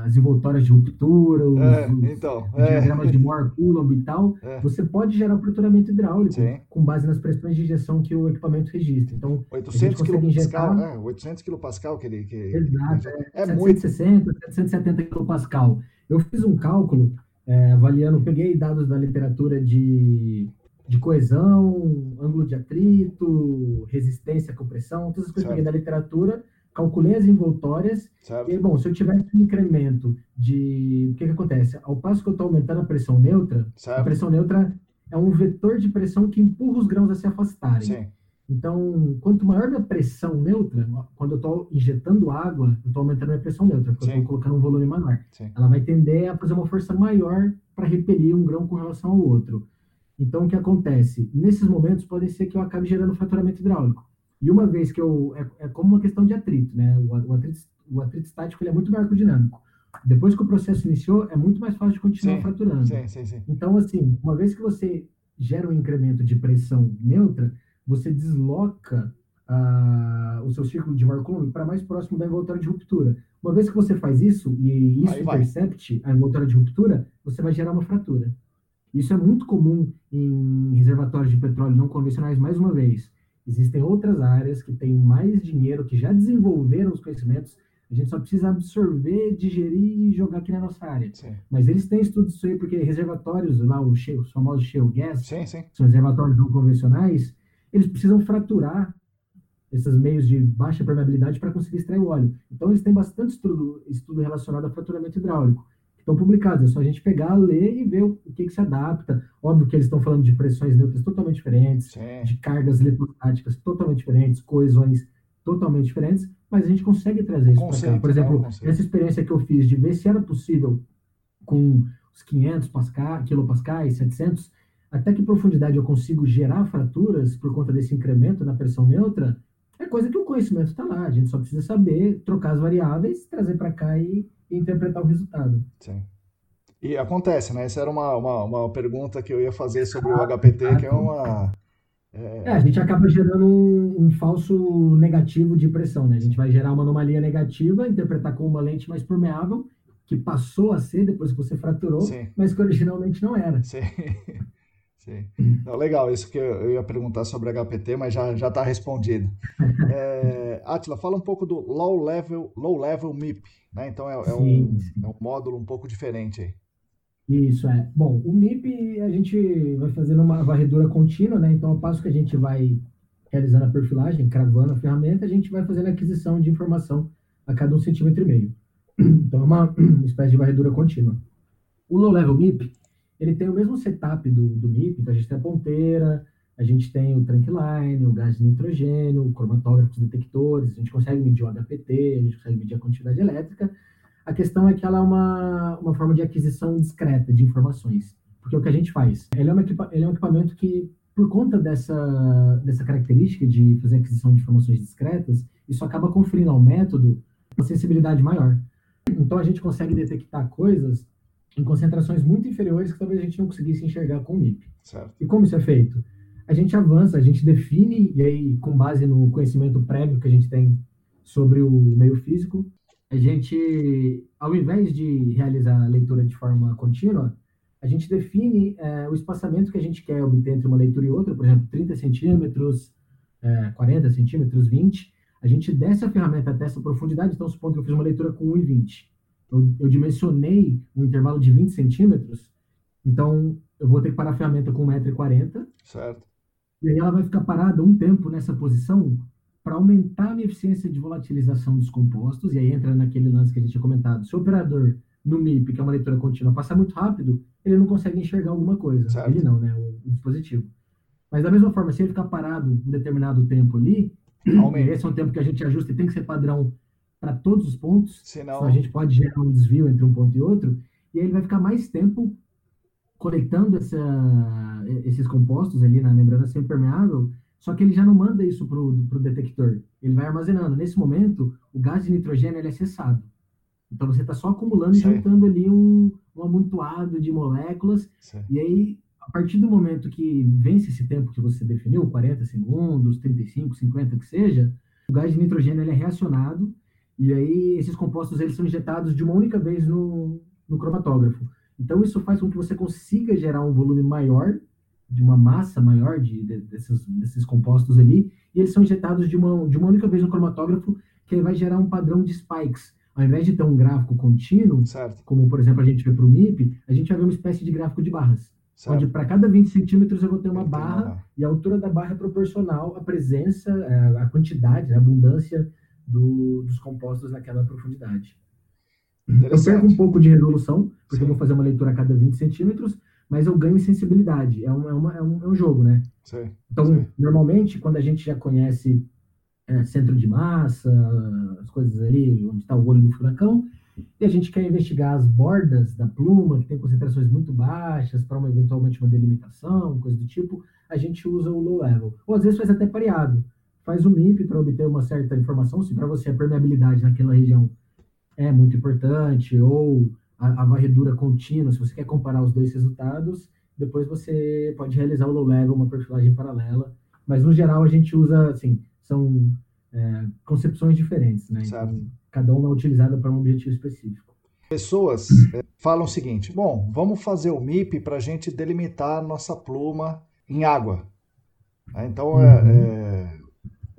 Speaker 2: as envoltórias de ruptura, os,
Speaker 1: é, então,
Speaker 2: os é. diagramas de Moore, Coulomb e tal, é. você pode gerar aperturamento hidráulico Sim. com base nas pressões de injeção que o equipamento registra. Então,
Speaker 1: 800 kPa, injetar... é, 800 kPa que ele... Que,
Speaker 2: Exato, é, é 760, muito. 770 kPa. Eu fiz um cálculo é, avaliando, peguei dados da literatura de, de coesão, ângulo de atrito, resistência à compressão, todas as coisas que peguei da literatura calculei as envoltórias, certo. e, bom, se eu tivesse um incremento de... O que, que acontece? Ao passo que eu estou aumentando a pressão neutra, certo. a pressão neutra é um vetor de pressão que empurra os grãos a se afastarem. Sim. Então, quanto maior minha pressão neutra, quando eu estou injetando água, eu estou aumentando a minha pressão neutra, porque Sim. eu estou colocando um volume maior. Sim. Ela vai tender a fazer uma força maior para repelir um grão com relação ao outro. Então, o que acontece? Nesses momentos, pode ser que eu acabe gerando faturamento hidráulico. E uma vez que eu. É, é como uma questão de atrito, né? O, o, atrito, o atrito estático ele é muito mais aerodinâmico. depois que o processo iniciou, é muito mais fácil de continuar
Speaker 1: sim,
Speaker 2: fraturando.
Speaker 1: Sim, sim, sim.
Speaker 2: Então, assim, uma vez que você gera um incremento de pressão neutra, você desloca uh, o seu círculo de Markov para mais próximo da envoltória de ruptura. Uma vez que você faz isso, e isso intercepte a envoltória de ruptura, você vai gerar uma fratura. Isso é muito comum em reservatórios de petróleo não convencionais, mais uma vez. Existem outras áreas que têm mais dinheiro, que já desenvolveram os conhecimentos, a gente só precisa absorver, digerir e jogar aqui na nossa área. Sim. Mas eles têm estudos disso aí, porque reservatórios, lá os, shale, os famosos shale gas,
Speaker 1: sim, sim.
Speaker 2: são reservatórios não convencionais, eles precisam fraturar esses meios de baixa permeabilidade para conseguir extrair o óleo. Então, eles têm bastante estudo, estudo relacionado a fraturamento hidráulico, estão publicados. É só a gente pegar, ler e ver o que, que se adapta. Óbvio que eles estão falando de pressões neutras totalmente diferentes, Sim. de cargas eletrostáticas totalmente diferentes, coesões totalmente diferentes, mas a gente consegue trazer isso para cá. Por exemplo, essa experiência que eu fiz de ver se era possível com os 500 pascal, quilopascais, 700, até que profundidade eu consigo gerar fraturas por conta desse incremento na pressão neutra, é coisa que o conhecimento está lá. A gente só precisa saber trocar as variáveis, trazer para cá e, e, interpretar o resultado.
Speaker 1: Sim. E acontece, né? Essa era uma, uma, uma pergunta que eu ia fazer sobre o HPT, que é uma.
Speaker 2: É... é, a gente acaba gerando um, um, falso negativo de pressão, né? A gente vai gerar uma anomalia negativa, interpretar como uma lente mais permeável, que passou a ser depois que você fraturou, Sim. mas que originalmente não era.
Speaker 1: Sim. Sim. Não, legal, isso que eu ia perguntar sobre HPT, mas já já está respondido. É, Atila, fala um pouco do low level, low level MIP, né? Então é, é, um, é um módulo um pouco diferente aí.
Speaker 2: Isso é. Bom, o MIP a gente vai fazendo uma varredura contínua, né? Então, ao passo que a gente vai realizando a perfilagem, cravando a ferramenta, a gente vai fazendo a aquisição de informação a cada um centímetro e meio. Então, é uma espécie de varredura contínua. O low level MIP ele tem o mesmo setup do, do MIP, então a gente tem a ponteira, a gente tem o trunk line, o gás de nitrogênio, o cromatógrafos detectores, a gente consegue medir o HPT, a gente consegue medir a quantidade elétrica. A questão é que ela é uma, uma forma de aquisição discreta de informações, porque é o que a gente faz. Ele é, um ele é um equipamento que, por conta dessa, dessa característica de fazer aquisição de informações discretas, isso acaba conferindo ao método uma sensibilidade maior. Então a gente consegue detectar coisas em concentrações muito inferiores que talvez a gente não conseguisse enxergar com o MIP.
Speaker 1: Certo.
Speaker 2: E como isso é feito? A gente avança, a gente define, e aí, com base no conhecimento prévio que a gente tem sobre o meio físico, a gente, ao invés de realizar a leitura de forma contínua, a gente define é, o espaçamento que a gente quer obter entre uma leitura e outra, por exemplo, 30 centímetros, é, 40 centímetros, 20. A gente desce a ferramenta até essa profundidade, então supondo que eu fiz uma leitura com 1,20 eu, eu dimensionei um intervalo de 20 centímetros, então eu vou ter que parar a ferramenta com 1,40m.
Speaker 1: Certo.
Speaker 2: E aí ela vai ficar parada um tempo nessa posição para aumentar a minha eficiência de volatilização dos compostos, e aí entra naquele lance que a gente tinha comentado. Se o operador no MIP, que é uma leitura contínua, passar muito rápido, ele não consegue enxergar alguma coisa. Certo. Ele não, né? O, o, dispositivo. Mas da mesma forma, se ele ficar parado um determinado tempo ali, Aumenta. esse é um tempo que a gente ajusta e tem que ser padrão para todos os pontos,
Speaker 1: Senão...
Speaker 2: a gente pode gerar um desvio entre um ponto e outro, e aí ele vai ficar mais tempo coletando essa, esses compostos ali na membrana semipermeável, só que ele já não manda isso para o detector, ele vai armazenando. Nesse momento, o gás de nitrogênio ele é cessado. Então você está só acumulando e juntando ali um, um amontoado de moléculas, e aí, a partir do momento que vence esse tempo que você definiu, 40 segundos, 35, 50, que seja, o gás de nitrogênio ele é reacionado e aí esses compostos eles são injetados de uma única vez no, no cromatógrafo. Então isso faz com que você consiga gerar um volume maior, de uma massa maior de, de desses, desses compostos ali, e eles são injetados de uma, de uma única vez no cromatógrafo, que aí vai gerar um padrão de spikes. Ao invés de ter um gráfico contínuo,
Speaker 1: certo.
Speaker 2: como por exemplo a gente vê para o MIP, a gente vai ver uma espécie de gráfico de barras. Certo. Onde para cada 20 centímetros eu vou ter uma barra, e a altura da barra é proporcional à presença, à quantidade, à abundância do, dos compostos naquela profundidade. Eu perco um pouco de resolução, porque Sim. eu vou fazer uma leitura a cada 20 centímetros, mas eu ganho sensibilidade. É, uma, é, uma, é, um, é um jogo, né?
Speaker 1: Sim.
Speaker 2: Então,
Speaker 1: Sim.
Speaker 2: normalmente, quando a gente já conhece é, centro de massa, as coisas ali, onde está o olho do furacão, e a gente quer investigar as bordas da pluma, que tem concentrações muito baixas, para uma, eventualmente uma delimitação, coisa do tipo, a gente usa o low level. Ou às vezes faz até pareado faz o MIP para obter uma certa informação, se para você a permeabilidade naquela região é muito importante, ou a, a varredura contínua, se você quer comparar os dois resultados, depois você pode realizar o low level, uma perfilagem paralela, mas no geral a gente usa, assim, são é, concepções diferentes, né? Então, cada uma é utilizada para um objetivo específico.
Speaker 1: Pessoas é, falam o seguinte: bom, vamos fazer o MIP para a gente delimitar nossa pluma em água. Então, é, uhum. é,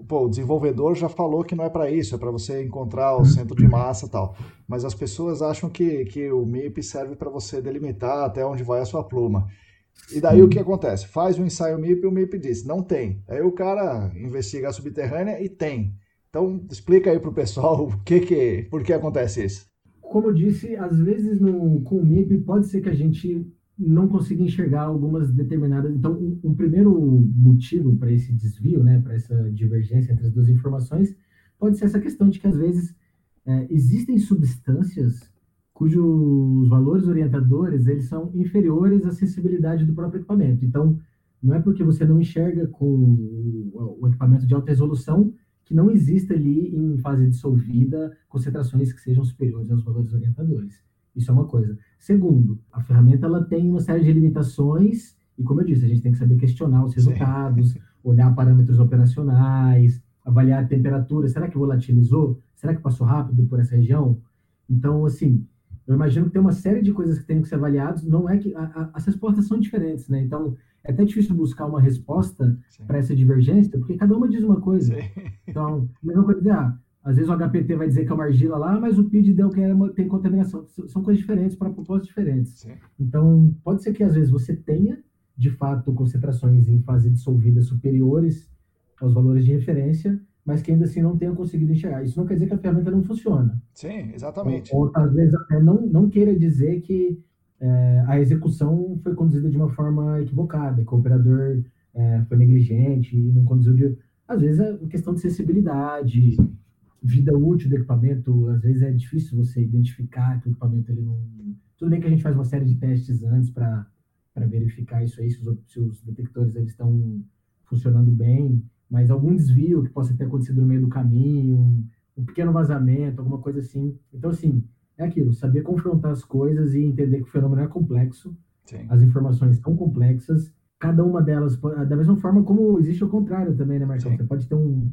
Speaker 1: pô, o desenvolvedor já falou que não é para isso, é para você encontrar o centro de massa e tal. Mas as pessoas acham que, que o MIP serve para você delimitar até onde vai a sua pluma. E daí o que acontece? Faz um ensaio MIP e o MIP diz, não tem. Aí o cara investiga a subterrânea e tem. Então explica aí para o pessoal o que que, por que acontece isso.
Speaker 2: Como eu disse, às vezes no, com o MIP pode ser que a gente não consiga enxergar algumas determinadas. Então, um primeiro motivo para esse desvio, né, para essa divergência entre as duas informações, pode ser essa questão de que às vezes é, existem substâncias cujos valores orientadores eles são inferiores à sensibilidade do próprio equipamento. Então, não é porque você não enxerga com o equipamento de alta resolução que não exista ali em fase dissolvida concentrações que sejam superiores aos valores orientadores. Isso é uma coisa. Segundo, a ferramenta ela tem uma série de limitações e, como eu disse, a gente tem que saber questionar os resultados, Sim. olhar parâmetros operacionais, avaliar a temperatura. Será que volatilizou? Será que passou rápido por essa região? Então, assim, eu imagino que tem uma série de coisas que tem que ser avaliadas. Não é que a, a, as respostas são diferentes, né? Então é até difícil buscar uma resposta para essa divergência, porque cada uma diz uma coisa. Sim. Então, a mesma coisa, ah, às vezes o HPT vai dizer que é uma argila lá, mas o PID deu que é uma, tem contaminação. São coisas diferentes para propósitos diferentes. Sim. Então, pode ser que às vezes você tenha, de fato, concentrações em fase dissolvida superiores aos valores de referência, mas que ainda assim não tenha conseguido enxergar. Isso não quer dizer que a ferramenta não funciona.
Speaker 1: Sim, exatamente.
Speaker 2: Ou, ou talvez até não, não queira dizer que é, a execução foi conduzida de uma forma equivocada, que o operador é, foi negligente e não conduziu de. Às vezes é questão de sensibilidade, vida útil do equipamento, às vezes é difícil você identificar que o equipamento ele não. Tudo bem que a gente faz uma série de testes antes para verificar isso aí, se os, se os detectores eles estão funcionando bem, mas algum desvio que possa ter acontecido no meio do caminho, um, um pequeno vazamento, alguma coisa assim. Então, assim, é aquilo, saber confrontar as coisas e entender que o fenômeno é complexo, Sim. as informações são complexas, cada uma delas, da mesma forma como existe o contrário também, né, Marcelo? Você pode ter um,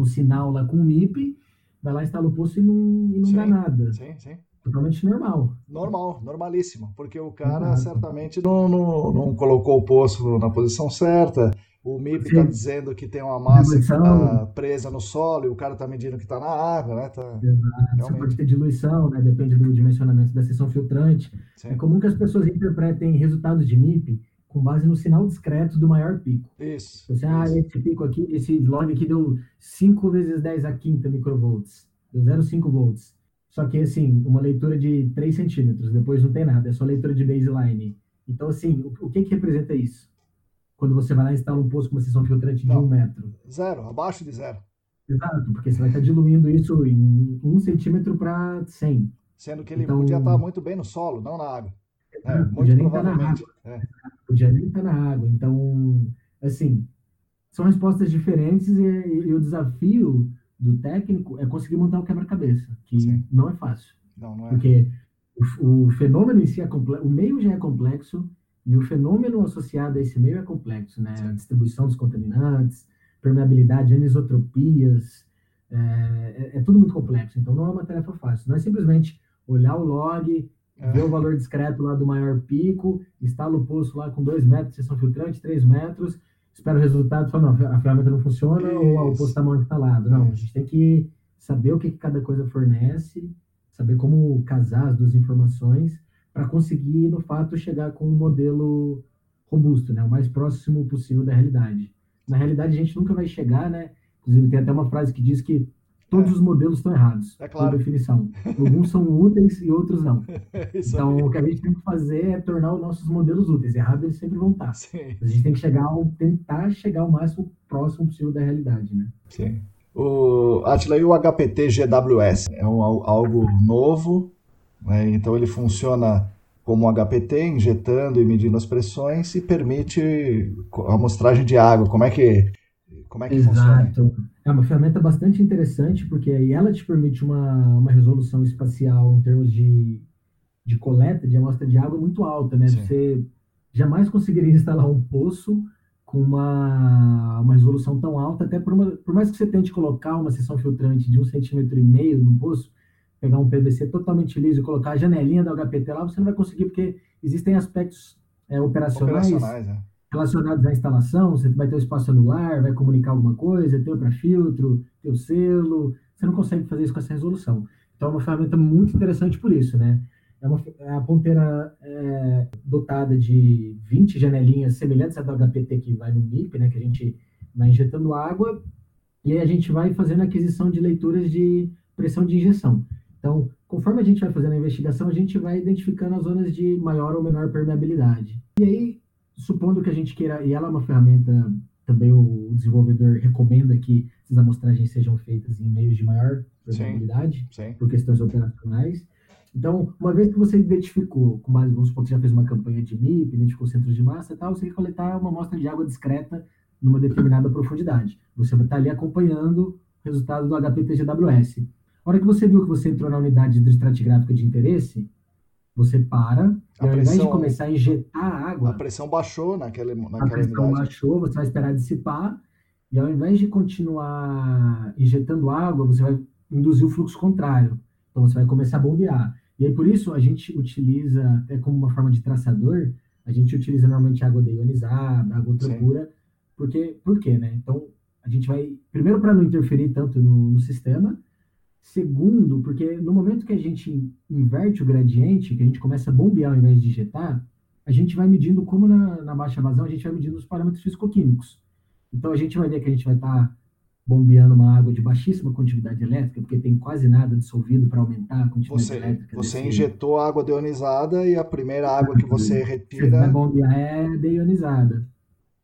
Speaker 2: um sinal lá com MIP, vai lá, instala o poço e não, e não dá nada. Sim, sim. Totalmente normal.
Speaker 1: Normal, normalíssimo. Porque o cara Exato. certamente não, não, não colocou o poço na posição certa, o MIP está dizendo que tem uma massa que tá presa no solo e o cara está medindo que está na água, né? Tá,
Speaker 2: Exato. Você pode ter diluição, né? Depende do dimensionamento da seção filtrante. Sim. É comum que as pessoas interpretem resultados de MIP com base no sinal discreto do maior pico.
Speaker 1: Isso.
Speaker 2: Você, ah, esse pico aqui, esse log aqui deu 5 vezes 10 a quinta microvolts. Deu 0,5 volts. Só que, assim, uma leitura de 3 centímetros, depois não tem nada, é só leitura de baseline. Então, assim, o, o que que representa isso? quando você vai lá e instala um poço com uma seção filtrante Não, de um metro?
Speaker 1: Zero, abaixo de zero.
Speaker 2: Exato, porque você vai estar diluindo isso em um centímetro para 100.
Speaker 1: Sendo que ele então, podia estar muito bem no solo, não na água.
Speaker 2: É, podia nem estar na água. É. Podia nem estar na água. Então, assim, são respostas diferentes e, e, o desafio do técnico é conseguir montar o quebra-cabeça, que Sim. não é fácil.
Speaker 1: Não, não é.
Speaker 2: Porque o, o, fenômeno em si é complexo, o meio já é complexo, e o fenômeno associado a esse meio é complexo, né? A distribuição dos contaminantes, permeabilidade, anisotropias, é, é, é, tudo muito complexo. Então, não é uma tarefa fácil. Não é simplesmente olhar o log, é. ver o valor discreto lá do maior pico, instala o poço lá com 2 metros de seção filtrante, 3 metros, espera o resultado fala, não, a ferramenta não funciona Isso. ou o poço está mal instalado. Não, a gente tem que saber o que cada coisa fornece, saber como casar as duas informações para conseguir, no fato, chegar com um modelo robusto, né? o mais próximo possível da realidade. Na realidade, a gente nunca vai chegar, né? Inclusive, tem até uma frase que diz que todos é. os modelos estão errados,
Speaker 1: é claro.
Speaker 2: por definição. Alguns são úteis e outros não. então, o que a gente tem que fazer é tornar os nossos modelos úteis. Errados eles sempre vão estar. Sim. A gente tem que chegar ao, tentar chegar o máximo próximo possível da realidade, né?
Speaker 1: Sim. O Atila, e o HPT GWS? É um, algo novo, né? Então ele funciona como um HPT, injetando e medindo as pressões e permite a amostragem de água. Como é que Como é que Exato.
Speaker 2: funciona? É uma ferramenta bastante interessante, porque aí ela te permite uma, uma resolução espacial em termos de, de coleta de amostra de água muito alta, né? Sim. Você jamais conseguiria instalar um poço com uma, uma resolução tão alta, até por, uma, por mais que você tente colocar uma seção filtrante de um centímetro e meio no poço, pegar um PVC totalmente liso e colocar a janelinha da HPT lá, você não vai conseguir, porque existem aspectos é, operacionais, operacionais é. Relacionados à instalação, você vai ter o espaço anular, vai comunicar alguma coisa, ter para filtro, ter o selo, você não consegue fazer isso com essa resolução. Então é uma ferramenta muito interessante por isso, né? É, uma, é a ponteira é, dotada de 20 janelinhas semelhantes à do HPT que vai no MIP, né, que a gente vai injetando água, e aí a gente vai fazendo aquisição de leituras de pressão de injeção. Então, conforme a gente vai fazendo a investigação, a gente vai identificando as zonas de maior ou menor permeabilidade. E aí, supondo que a gente queira, e ela é uma ferramenta, também o desenvolvedor recomenda que essas amostragens sejam feitas em meios de maior sim, sim. por questões operacionais. Então, uma vez que você identificou, com base, vamos supor que já fez uma campanha de MIP, identificou centros de massa e tal, você coletar uma amostra de água discreta numa determinada profundidade. Você vai estar ali acompanhando o resultado do HPT-GWS. A hora que você viu que você entrou na unidade hidroestratigráfica de interesse, você para, e ao invés de começar a injetar água...
Speaker 1: A pressão baixou naquela, naquela
Speaker 2: A pressão unidade. baixou, você vai esperar dissipar, e ao invés de continuar injetando água, você vai induzir o fluxo contrário. Então, você vai começar a bombear. E aí, por isso, a gente utiliza, até como uma forma de traçador, a gente utiliza normalmente água deionizada, água ultrapura, porque, por quê, né? Então, a gente vai, primeiro, para não interferir tanto no, no, sistema, segundo, porque no momento que a gente inverte o gradiente, que a gente começa a bombear ao invés de injetar, a gente vai medindo, como na, na baixa vazão, a gente vai medindo os parâmetros fisicoquímicos. Então, a gente vai ver que a gente vai estar tá bombeando uma água de baixíssima condutividade elétrica, porque tem quase nada dissolvido para aumentar a condutividade
Speaker 1: você,
Speaker 2: elétrica.
Speaker 1: Você desse... injetou água deionizada e a primeira água que você retira. Você
Speaker 2: vai bombear é deionizada.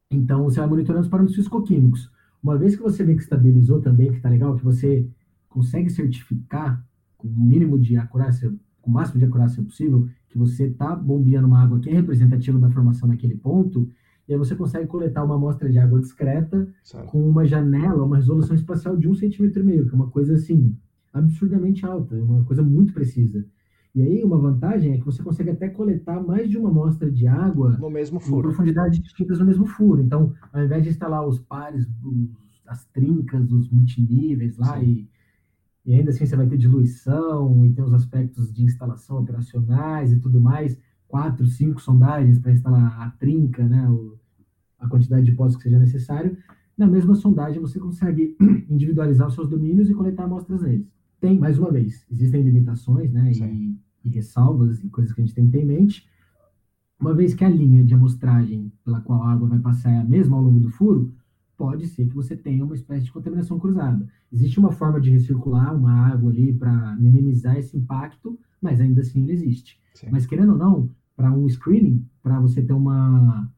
Speaker 2: Então você vai monitorando os parâmetros fisicoquímicos. Uma vez que você vê que estabilizou também, que está legal, que você consegue certificar com o mínimo de acurácia, com o máximo de acurácia possível, que você está bombeando uma água que é representativa da formação naquele ponto, e aí você consegue coletar uma amostra de água discreta com uma janela, uma resolução espacial de um centímetro e meio, que é uma coisa assim absurdamente alta, é uma coisa muito precisa. E aí uma vantagem é que você consegue até coletar mais de uma amostra de água
Speaker 1: no mesmo furo, em
Speaker 2: profundidades distintas no mesmo furo. Então, ao invés de instalar os pares, os, as trincas, os multiníveis lá e, e ainda assim você vai ter diluição e tem os aspectos de instalação operacionais e tudo mais quatro, cinco sondagens para instalar a trinca, né, o, a quantidade de poços que seja necessário, na mesma sondagem você consegue individualizar os seus domínios e coletar amostras neles. Tem, mais uma vez, existem limitações, né, e, e, ressalvas e coisas que a gente tem que ter em mente. Uma vez que a linha de amostragem pela qual a água vai passar é a mesma ao longo do furo, pode ser que você tenha uma espécie de contaminação cruzada. Existe uma forma de recircular uma água ali para minimizar esse impacto, mas ainda assim ele existe. Sim. Mas querendo ou não, para um screening, para você ter uma,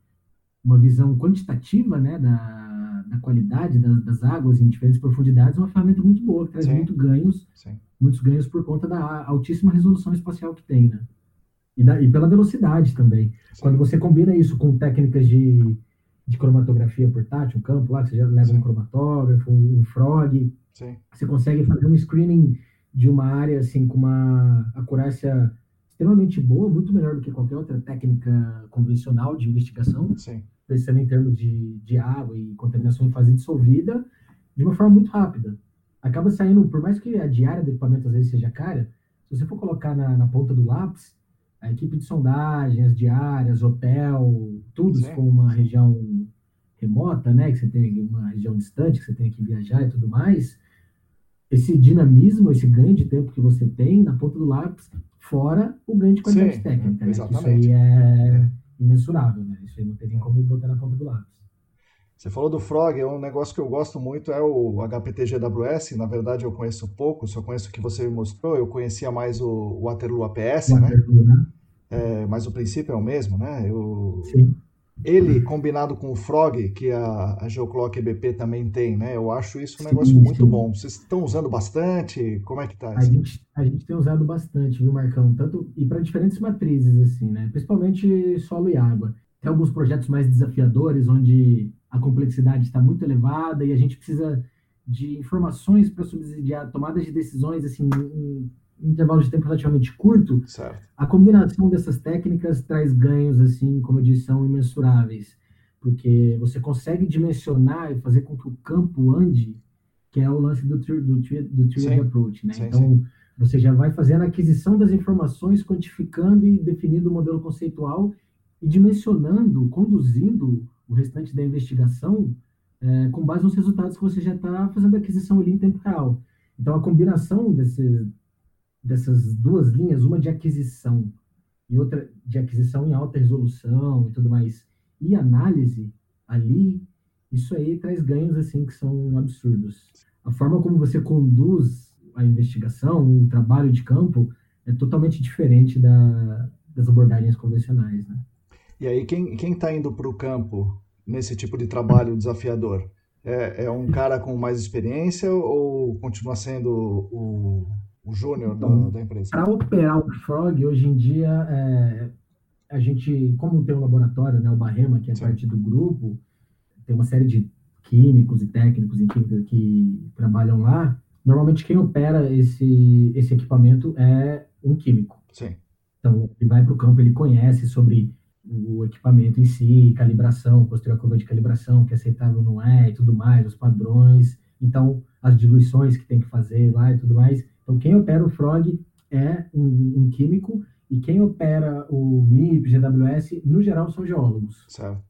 Speaker 2: uma visão quantitativa né, da, da qualidade das, das, águas em diferentes profundidades, é uma ferramenta muito boa, que traz Sim. muito ganhos, Sim. muitos ganhos por conta da altíssima resolução espacial que tem, né? E, da, e pela velocidade também. Quando você combina isso com técnicas de, de cromatografia portátil, um campo lá, que você já leva um cromatógrafo, um, frog, você consegue fazer um screening de uma área assim com uma acurácia extremamente boa, muito melhor do que qualquer outra técnica convencional de investigação, Sim. pensando em termos de, de água e contaminação em fase dissolvida, de uma forma muito rápida. Acaba saindo, por mais que a diária do equipamento às vezes seja cara, se você for colocar na, na ponta do lápis, a equipe de sondagem, as diárias, hotel, tudo Sim. com uma região remota, né, que você tem uma região distante, que você tem que viajar e tudo mais, esse dinamismo, esse ganho de tempo que você tem na ponta do lápis fora o ganho de qualidade Sim, técnica. Né? Isso aí é imensurável, né? Isso aí não tem nem como botar na ponta do lápis.
Speaker 1: Você falou do Frog, é um negócio que eu gosto muito, é o HPT GWS. Na verdade, eu conheço pouco, só conheço o que você me mostrou. Eu conhecia mais o Waterloo APS, o né? Waterloo, né? É, mas o princípio é o mesmo, né? Eu... Sim ele combinado com o Frog, que a, a Geoclock EBP também tem, né? Eu acho isso um negócio sim, muito sim. bom. Vocês estão usando bastante? Como é que tá?
Speaker 2: A gente, a gente tem usado bastante, viu, Marcão? Tanto, e para diferentes matrizes, assim, né? Principalmente solo e água. Tem alguns projetos mais desafiadores, onde a complexidade está muito elevada e a gente precisa de informações para subsidiar tomadas de decisões assim em intervalo de tempo relativamente curto,
Speaker 1: certo.
Speaker 2: a combinação dessas técnicas traz ganhos assim, como eu disse, são imensuráveis, porque você consegue dimensionar e fazer com que o campo ande, que é o lance do do, do tiered approach, né?
Speaker 1: Sim,
Speaker 2: então
Speaker 1: sim.
Speaker 2: você já vai fazendo a aquisição das informações, quantificando e definindo o modelo conceitual e dimensionando, conduzindo o restante da investigação é, com base nos resultados que você já está fazendo a aquisição ali em tempo real. Então, a combinação desse, dessas duas linhas, uma de aquisição e outra de aquisição em alta resolução e tudo mais, e análise ali, isso aí traz ganhos assim que são absurdos. A forma como você conduz a investigação, o trabalho de campo, é totalmente diferente da, das abordagens convencionais. Né?
Speaker 1: E aí, quem está indo para o campo nesse tipo de trabalho desafiador? É, é, um cara com mais experiência ou continua sendo o, o júnior então, da, da, empresa?
Speaker 2: Para operar o Frog, hoje em dia, é, a gente, como tem um laboratório, né, o Barrema, que é Sim. parte do grupo, tem uma série de químicos e técnicos em química que trabalham lá. Normalmente, quem opera esse, esse equipamento é um químico.
Speaker 1: Sim.
Speaker 2: Então, ele vai para o campo, ele conhece sobre o equipamento em si, calibração, construir a curva de calibração, que é aceitável não é, e tudo mais, os padrões, então as diluições que tem que fazer lá e tudo mais. Então quem opera o Frog é um, um químico e quem opera o MIP, GWS, no geral são geólogos.
Speaker 1: Certo.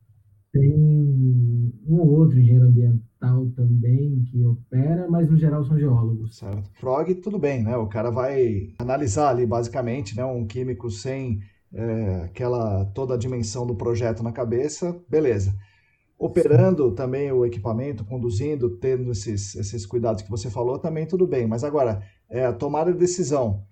Speaker 2: Tem um ou outro engenheiro ambiental também que opera, mas no geral são geólogos.
Speaker 1: Certo. Frog, tudo bem, né? O cara vai analisar ali, basicamente, né? Um químico sem é, aquela toda a dimensão do projeto na cabeça, beleza. Operando Sim. também o equipamento, conduzindo, tendo esses, esses cuidados que você falou, também tudo bem. Mas agora, é, tomar a decisão.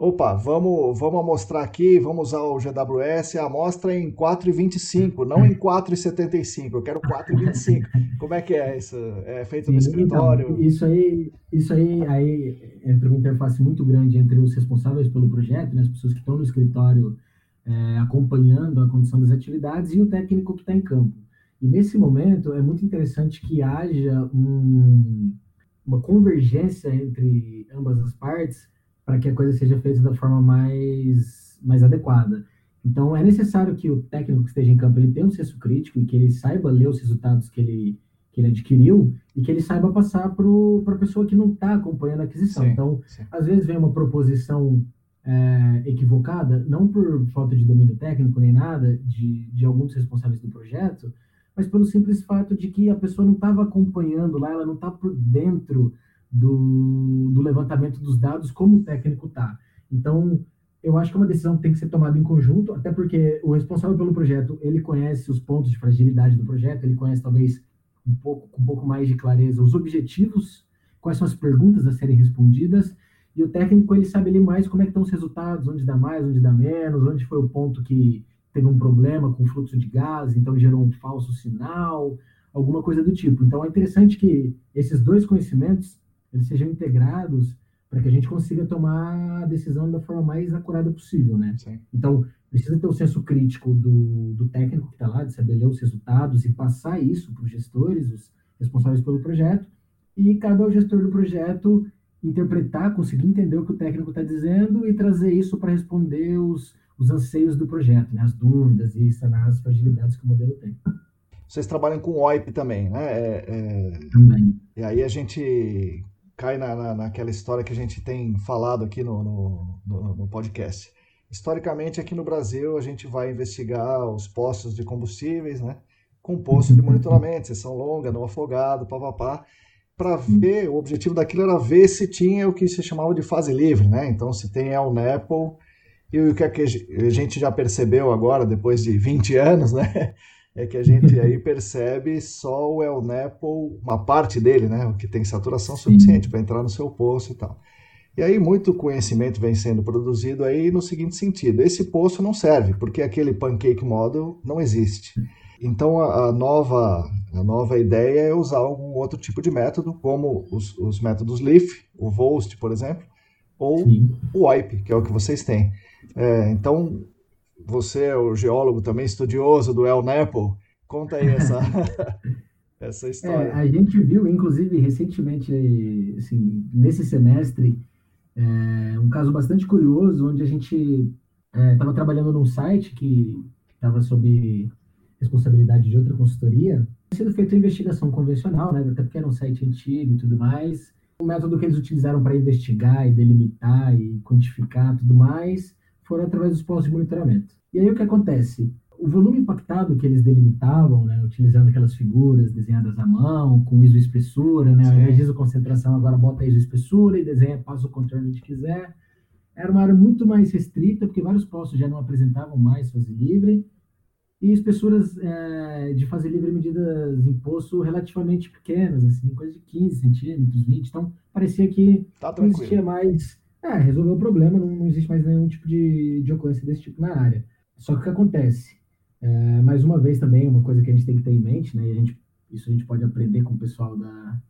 Speaker 1: Opa, vamos, vamos mostrar aqui, vamos usar o GWS, a amostra em 4,25, não em 4,75, eu quero 4,25. Como é que é isso? É feito no então, escritório?
Speaker 2: Então, isso aí, isso aí, aí entra uma interface muito grande entre os responsáveis pelo projeto, né, as pessoas que estão no escritório é, acompanhando a condição das atividades e o técnico que está em campo. E nesse momento é muito interessante que haja um, uma convergência entre ambas as partes para que a coisa seja feita da forma mais, mais adequada. Então é necessário que o técnico que esteja em campo ele tenha um senso crítico e que ele saiba ler os resultados que ele que ele adquiriu e que ele saiba passar para a pessoa que não está acompanhando a aquisição. Sim, então, sim. às vezes vem uma proposição é, equivocada, não por falta de domínio técnico nem nada de, de alguns responsáveis do projeto, mas pelo simples fato de que a pessoa não estava acompanhando lá, ela não está por dentro do, do levantamento dos dados como o técnico está. Então, eu acho que é uma decisão que tem que ser tomada em conjunto, até porque o responsável pelo projeto, ele conhece os pontos de fragilidade do projeto, ele conhece talvez um pouco, com um pouco mais de clareza os objetivos, quais são as perguntas a serem respondidas, e o técnico, ele sabe ali mais como é que estão os resultados, onde dá mais, onde dá menos, onde foi o ponto que teve um problema com o fluxo de gás, então gerou um falso sinal, alguma coisa do tipo. Então, é interessante que esses dois conhecimentos eles sejam integrados para que a gente consiga tomar a decisão da forma mais acurada possível, né?
Speaker 1: Sim.
Speaker 2: Então, precisa ter o senso crítico do, do técnico que está lá, de saber ler os resultados e passar isso para os gestores, os responsáveis pelo projeto, e cabe ao gestor do projeto interpretar, conseguir entender o que o técnico está dizendo e trazer isso para responder os, os anseios do projeto, né? as dúvidas e sanar as fragilidades que o modelo tem.
Speaker 1: Vocês trabalham com OIP também, né? É,
Speaker 2: é... Também.
Speaker 1: E aí a gente cai na, na, naquela história que a gente tem falado aqui no, no, no, no podcast. Historicamente, aqui no Brasil, a gente vai investigar os postos de combustíveis, né? Com posto de monitoramento, sessão longa, no afogado, papapá para ver, o objetivo daquilo era ver se tinha o que se chamava de fase livre, né? Então, se tem El Nepo, e o que a gente já percebeu agora, depois de 20 anos, né? É que a gente aí percebe só o El Nepo, uma parte dele, né? O que tem saturação suficiente para entrar no seu poço e tal. E aí muito conhecimento vem sendo produzido aí no seguinte sentido: esse poço não serve, porque aquele pancake model não existe. Então a, a, nova, a nova ideia é usar algum outro tipo de método, como os, os métodos Leaf, o VOST, por exemplo, ou Sim. o WIPE, que é o que vocês têm. É, então, você é o geólogo também estudioso do El Nepo, conta aí essa, essa história.
Speaker 2: É, a gente viu, inclusive, recentemente, assim, nesse semestre, é, um caso bastante curioso, onde a gente estava é, trabalhando num site que estava sob responsabilidade de outra consultoria, sendo feita investigação convencional, né, até porque era um site antigo e tudo mais. O método que eles utilizaram para investigar e delimitar e quantificar tudo mais foram através dos postos de monitoramento. E aí o que acontece? O volume impactado que eles delimitavam, né, utilizando aquelas figuras desenhadas à mão, com isoespessura, né, ao invés de isoconcentração, agora bota a isoespessura e desenha, passa o contorno onde quiser. Era uma área muito mais restrita, porque vários postos já não apresentavam mais fase livre, e espessuras é, de fase livre medidas em poço relativamente pequenas, assim, coisa de 15 centímetros, 20. Então, parecia que
Speaker 1: tá
Speaker 2: não existia mais. É, resolveu o problema, não, não, existe mais nenhum tipo de, de ocorrência desse tipo na área. Só que o que acontece? É, mais uma vez também, uma coisa que a gente tem que ter em mente, né, e a gente, isso a gente pode aprender com o pessoal da,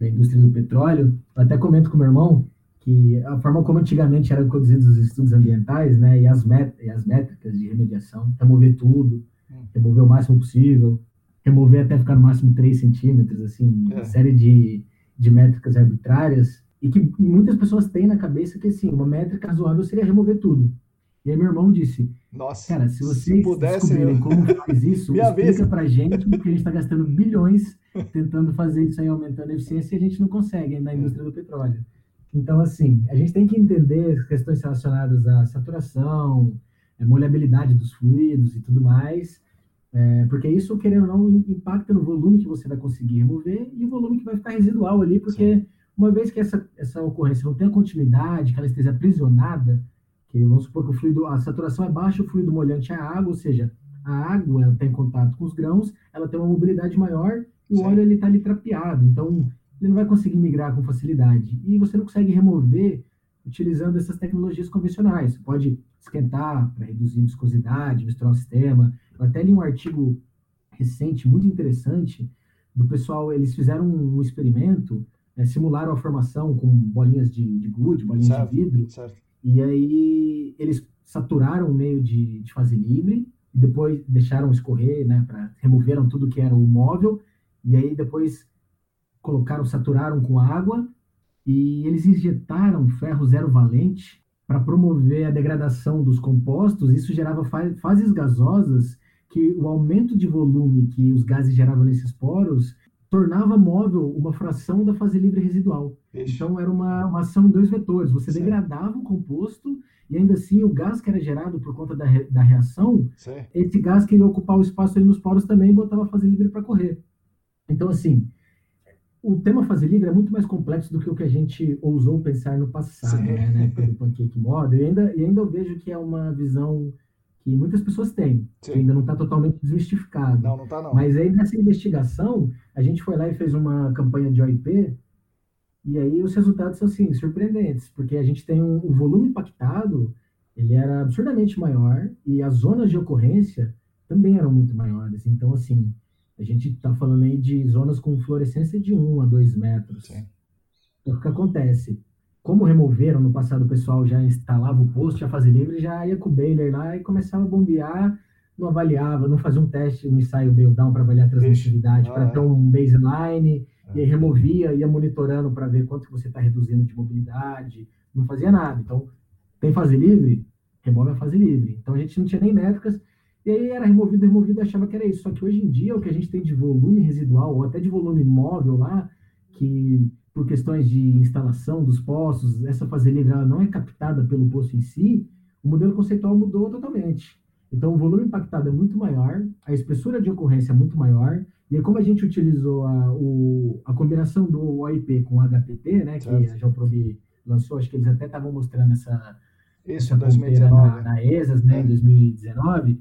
Speaker 2: da indústria do petróleo. Eu até comento com meu irmão que a forma como antigamente eram conduzidos os estudos ambientais, né, e as, met e as métricas de remediação, remover tudo, hum. remover o máximo possível, remover até ficar no máximo 3 centímetros, assim, é. uma série de, de métricas arbitrárias, e que muitas pessoas têm na cabeça que, assim, uma métrica razoável seria remover tudo. E aí meu irmão disse,
Speaker 1: Nossa,
Speaker 2: cara, se vocês se pudesse, descobrirem eu... como faz isso, explica vez. pra gente, porque a gente está gastando bilhões tentando fazer isso aí, aumentando a eficiência, e a gente não consegue na indústria do petróleo. Então, assim, a gente tem que entender questões relacionadas à saturação, à é, molhabilidade dos fluidos e tudo mais, é, porque isso, querendo ou não, impacta no volume que você vai conseguir remover e o volume que vai ficar residual ali, porque Sim. Uma vez que essa, essa ocorrência não tem a continuidade, que ela esteja aprisionada, que vamos supor que o fluido, a saturação é baixa, o fluido molhante é a água, ou seja, a água tem contato com os grãos, ela tem uma mobilidade maior e o Sim. óleo ele está ali trapeado. Então, ele não vai conseguir migrar com facilidade. E você não consegue remover utilizando essas tecnologias convencionais. Você pode esquentar para reduzir viscosidade, misturar o sistema. Eu até li um artigo recente, muito interessante, do pessoal, eles fizeram um experimento, né, simularam a formação com bolinhas de, de gude, bolinhas certo, de vidro, certo. e aí eles saturaram o meio de, de fase livre, e depois deixaram escorrer, né, para removeram tudo que era o móvel, e aí depois colocaram, saturaram com água e eles injetaram ferro zero valente para promover a degradação dos compostos. Isso gerava fases gasosas que o aumento de volume que os gases geravam nesses poros tornava móvel uma fração da fase livre residual. Ixi. Então era uma, uma ação em dois vetores. Você Sim. degradava o composto e ainda assim o gás que era gerado por conta da, da reação, Sim. esse gás que ia ocupar o espaço ali nos poros também botava a fase livre para correr. Então assim, o tema fazer livre é muito mais complexo do que o que a gente ousou pensar no passado, Sim. né, pelo Pancake Model, e ainda, e ainda eu vejo que é uma visão que muitas pessoas têm, Sim. que ainda não está totalmente desmistificado.
Speaker 1: Não, não está não.
Speaker 2: Mas aí nessa investigação, a gente foi lá e fez uma campanha de OIP, e aí os resultados são, assim, surpreendentes, porque a gente tem um, um volume impactado, ele era absurdamente maior, e as zonas de ocorrência também eram muito maiores. Então, assim, a gente está falando aí de zonas com fluorescência de 1 a 2 metros. Sim. Então, o que acontece? Como removeram no passado, o pessoal já instalava o posto, já fazia livre, já ia com o baler lá e começava a bombear, não avaliava, não fazia um teste, um ensaio bail down para avaliar a transmissividade, ah, para é. ter um baseline, é. e aí removia, ia monitorando para ver quanto que você está reduzindo de mobilidade, não fazia nada. Então, tem fase livre? Remove a fase livre. Então, a gente não tinha nem métricas, e aí era removido, removido, achava que era isso. Só que hoje em dia, o que a gente tem de volume residual, ou até de volume móvel lá, que por questões de instalação dos poços, essa fase livre ela não é captada pelo poço em si, o modelo conceitual mudou totalmente. Então, o volume impactado é muito maior, a espessura de ocorrência é muito maior, e aí, como a gente utilizou a, o, a combinação do OIP com o HPT, né, que a Geoprobe lançou, acho que eles até estavam mostrando essa,
Speaker 1: Isso, essa 2019.
Speaker 2: Na, na ESAS, né, é. em 2019,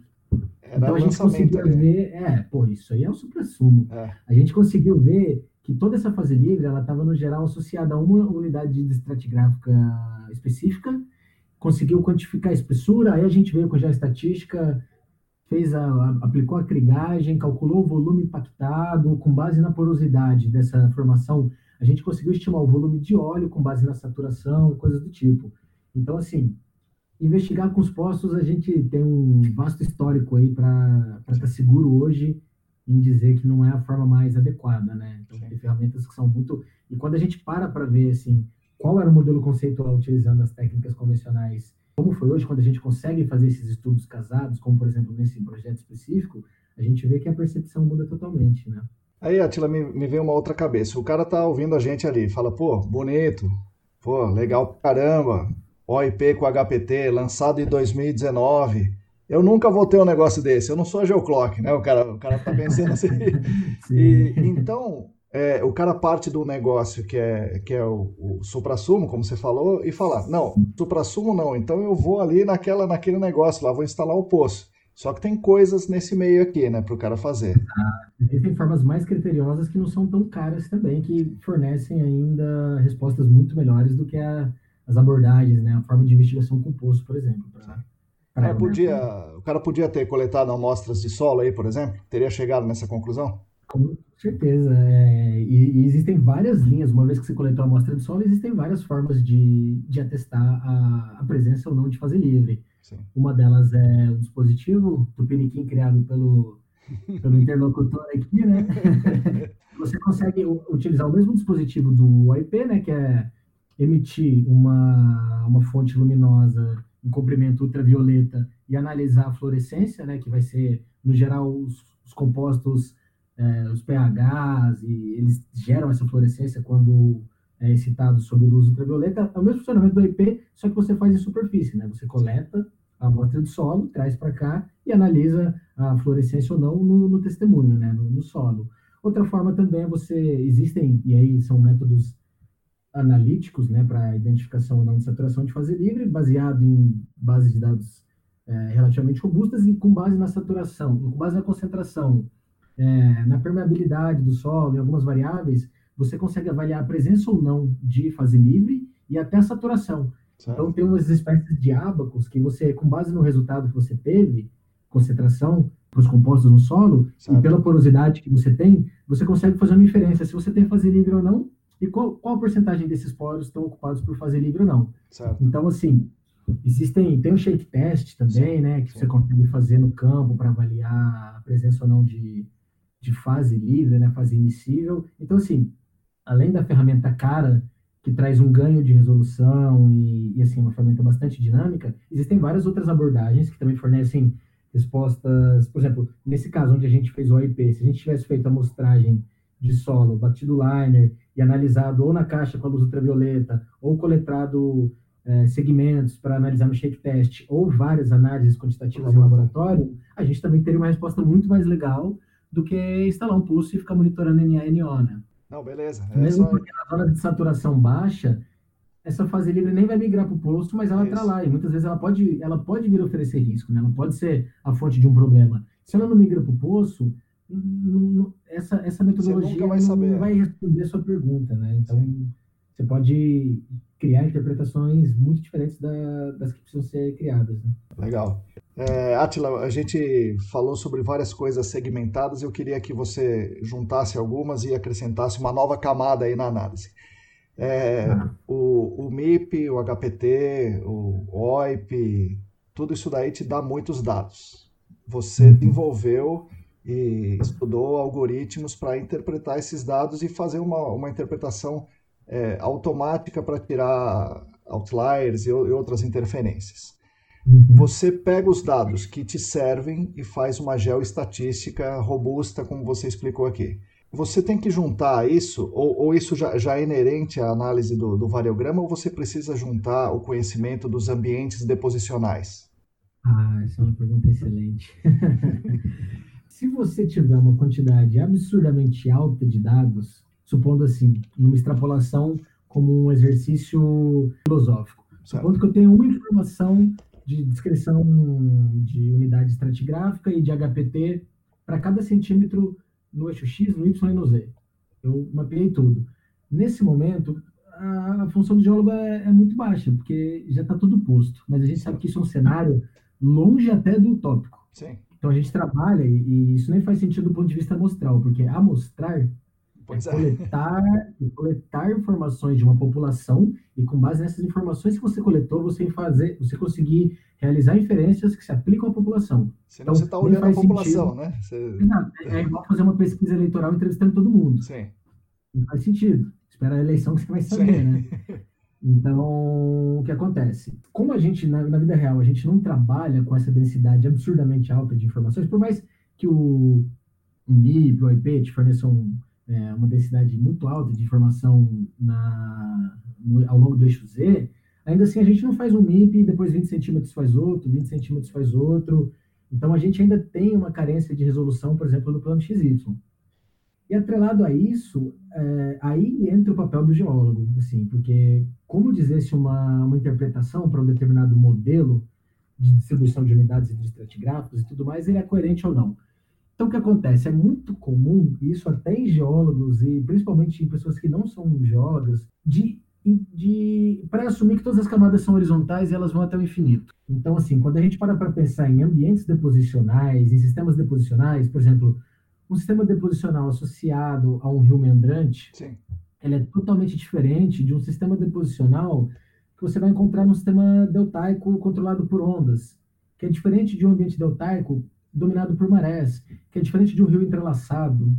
Speaker 2: era então a gente conseguiu ver, é, pô, isso aí é o supra-sumo. É. A gente conseguiu ver que toda essa fase livre, ela estava no geral associada a uma unidade de estratigráfica específica, conseguiu quantificar a espessura, aí a gente veio com a estatística, fez a, a, aplicou a crigagem, calculou o volume impactado, com base na porosidade dessa formação, a gente conseguiu estimar o volume de óleo com base na saturação, coisas do tipo. Então, assim, investigar com os postos, a gente tem um vasto histórico aí para estar tá seguro hoje em dizer que não é a forma mais adequada, né? Então, tem ferramentas que são muito... E quando a gente para para ver, assim, qual era o modelo conceitual utilizando as técnicas convencionais, como foi hoje, quando a gente consegue fazer esses estudos casados, como, por exemplo, nesse projeto específico, a gente vê que a percepção muda totalmente, né?
Speaker 1: Aí, Atila, me, me vem uma outra cabeça. O cara tá ouvindo a gente ali, fala, pô, bonito, pô, legal pra caramba, OIP com HPT, lançado em 2019. Eu nunca vou ter um negócio desse, eu não sou a Geoclock, né? O cara, o cara tá pensando assim. e, então, é, o cara parte do negócio que é, que é o, o supra-sumo, como você falou, e fala, não, supra-sumo não, então eu vou ali naquela, naquele negócio lá, vou instalar o poço. Só que tem coisas nesse meio aqui, né, para o cara fazer.
Speaker 2: Ah, existem formas mais criteriosas que não são tão caras também, que fornecem ainda respostas muito melhores do que a, as abordagens, né, a forma de investigação com poço, por exemplo. Pra
Speaker 1: é, podia, o cara podia ter coletado amostras de solo aí, por exemplo? Teria chegado nessa conclusão?
Speaker 2: Com certeza. É, e, e, existem várias linhas, uma vez que você coletou a amostra de solo, existem várias formas de, de atestar a, a presença ou não de fase livre. Sim. Uma delas é o dispositivo Tupiniquim criado pelo, pelo interlocutor aqui, né? Você consegue utilizar o mesmo dispositivo do OIP, né? Que é emitir uma, uma fonte luminosa em comprimento ultravioleta e analisar a fluorescência, né? Que vai ser, no geral, os, os compostos, é, os pHs, e eles geram essa fluorescência quando é excitado sob luz ultravioleta. É o mesmo funcionamento do OIP, só que você faz em superfície, né? Você coleta a amostra de solo, traz para cá e analisa a fluorescência ou não no, no testemunho, né, no, no, solo. Outra forma também é você, existem, e aí são métodos analíticos, né, para identificação ou não de saturação de fase livre, baseado em bases de dados é, relativamente robustas e com base na saturação, com base na concentração, é, na permeabilidade do solo, em algumas variáveis, você consegue avaliar a presença ou não de fase livre e até a saturação. Certo. Então, tem umas espécies de ábacos que você, com base no resultado que você teve, concentração para os compostos no solo, certo. e pela porosidade que você tem, você consegue fazer uma inferência se você tem fase livre ou não, e qual, qual a porcentagem desses poros estão ocupados por fase livre ou não. Certo. Então, assim, existem, tem o shake test também, Sim. né, que Sim. você consegue fazer no campo para avaliar a presença ou não de, de fase livre, né, fase imissível. Então, assim, além da ferramenta cara, que traz um ganho de resolução e, e, assim uma ferramenta bastante dinâmica, existem várias outras abordagens que também fornecem respostas, por exemplo, nesse caso onde a gente fez o OIP, se a gente tivesse feito a amostragem de solo, batido liner e analisado ou na caixa com a luz ultravioleta, ou coletado é, segmentos para analisar no shake test, ou várias análises quantitativas em laboratório, a gente também teria uma resposta muito mais legal do que instalar um pulso e ficar monitorando NA e NO, né?
Speaker 1: Não, beleza.
Speaker 2: É Mesmo só... porque na zona de saturação baixa, essa fase livre nem vai migrar para o posto, mas ela está lá. E muitas vezes ela pode, ela pode vir oferecer risco, né? ela pode ser a fonte de um problema. Se ela não migra para o poço, essa, essa metodologia vai não, vai responder a sua pergunta. Né? Então, Sim. você pode criar interpretações muito diferentes da, das que precisam ser criadas. Né?
Speaker 1: Legal. É, Atila, a gente falou sobre várias coisas segmentadas. Eu queria que você juntasse algumas e acrescentasse uma nova camada aí na análise. É, ah. o, o MIP, o HPT, o OIP, tudo isso daí te dá muitos dados. Você uhum. desenvolveu e estudou algoritmos para interpretar esses dados e fazer uma, uma interpretação é, automática para tirar outliers e, e outras interferências. Uhum. Você pega os dados que te servem e faz uma geoestatística robusta, como você explicou aqui. Você tem que juntar isso, ou, ou isso já, já, é inerente à análise do, do, variograma, ou você precisa juntar o conhecimento dos ambientes deposicionais?
Speaker 2: Ah, essa é uma pergunta excelente. Se você tiver uma quantidade absurdamente alta de dados, supondo assim, numa extrapolação como um exercício filosófico, supondo que eu tenho uma informação de descrição de unidade estratigráfica e de HPT para cada centímetro no eixo X, no Y e no Z. Eu mapeei tudo. Nesse momento, a, função do geólogo é, é muito baixa, porque já está tudo posto. Mas a gente sabe que isso é um cenário longe até do utópico. Sim. Então a gente trabalha, e, e, isso nem faz sentido do ponto de vista amostral, porque amostrar Pois é. Coletar, coletar informações de uma população e com base nessas informações que você coletou, você fazer, você conseguir realizar inferências que se aplicam à população.
Speaker 1: Senão então, você está olhando a população, sentido. né? Você...
Speaker 2: Exato. É, é igual fazer uma pesquisa eleitoral entrevistando todo mundo.
Speaker 1: Sim.
Speaker 2: Não faz sentido. Espera a eleição que você vai saber, Sim. né? Então, o que acontece? Como a gente, na, na, vida real, a gente não trabalha com essa densidade absurdamente alta de informações, por mais que o, MIP, o IP te forneçam é, uma densidade muito alta de informação na, no, ao longo do eixo Z, ainda assim a gente não faz um MIP e depois 20 centímetros faz outro, 20 centímetros faz outro. Então a gente ainda tem uma carência de resolução, por exemplo, no plano XY. E atrelado a isso, é, aí entra o papel do geólogo, assim, porque como dizer-se uma, uma interpretação para um determinado modelo de distribuição de unidades de estratigráficos e tudo mais, ele é coerente ou não. Então, o que acontece? É muito comum, isso até em geólogos e principalmente em pessoas que não são geólogas, de, de para assumir que todas as camadas são horizontais e elas vão até o infinito. Então, assim, quando a gente para para pensar em ambientes deposicionais, em sistemas deposicionais, por exemplo, um sistema deposicional associado a um rio meandrante,
Speaker 1: Sim.
Speaker 2: ele é totalmente diferente de um sistema deposicional que você vai encontrar no sistema deltaico controlado por ondas, que é diferente de um ambiente deltaico dominado por marés, que é diferente de um rio entrelaçado,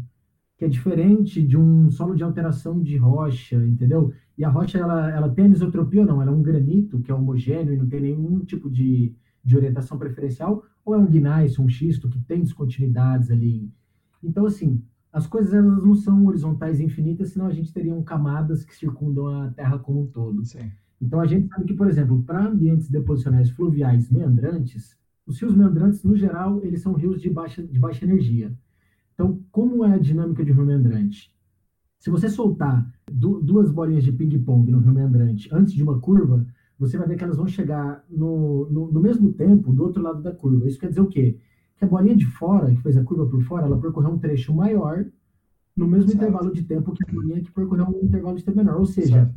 Speaker 2: que é diferente de um solo de alteração de rocha, entendeu? E a rocha, ela, ela tem anisotropia ou não? Ela é um granito, que é homogêneo e não tem nenhum tipo de, de orientação preferencial, ou é um gneiss, um xisto, que tem descontinuidades ali então, assim, as coisas elas não são horizontais infinitas, senão a gente teria camadas que circundam a Terra como um todo.
Speaker 1: Sim.
Speaker 2: Então, a gente sabe que, por exemplo, para ambientes deposicionais fluviais meandrantes, os rios meandrantes, no geral, eles são rios de baixa, de baixa energia. Então, como é a dinâmica de um rio meandrante? Se você soltar duas bolinhas de ping-pong no rio meandrante antes de uma curva, você vai ver que elas vão chegar no, no, no mesmo tempo do outro lado da curva. Isso quer dizer o quê? Que a bolinha de fora, que fez a curva por fora, ela percorreu um trecho maior no mesmo certo. intervalo de tempo que a bolinha que percorreu um intervalo de tempo menor. Ou seja, certo.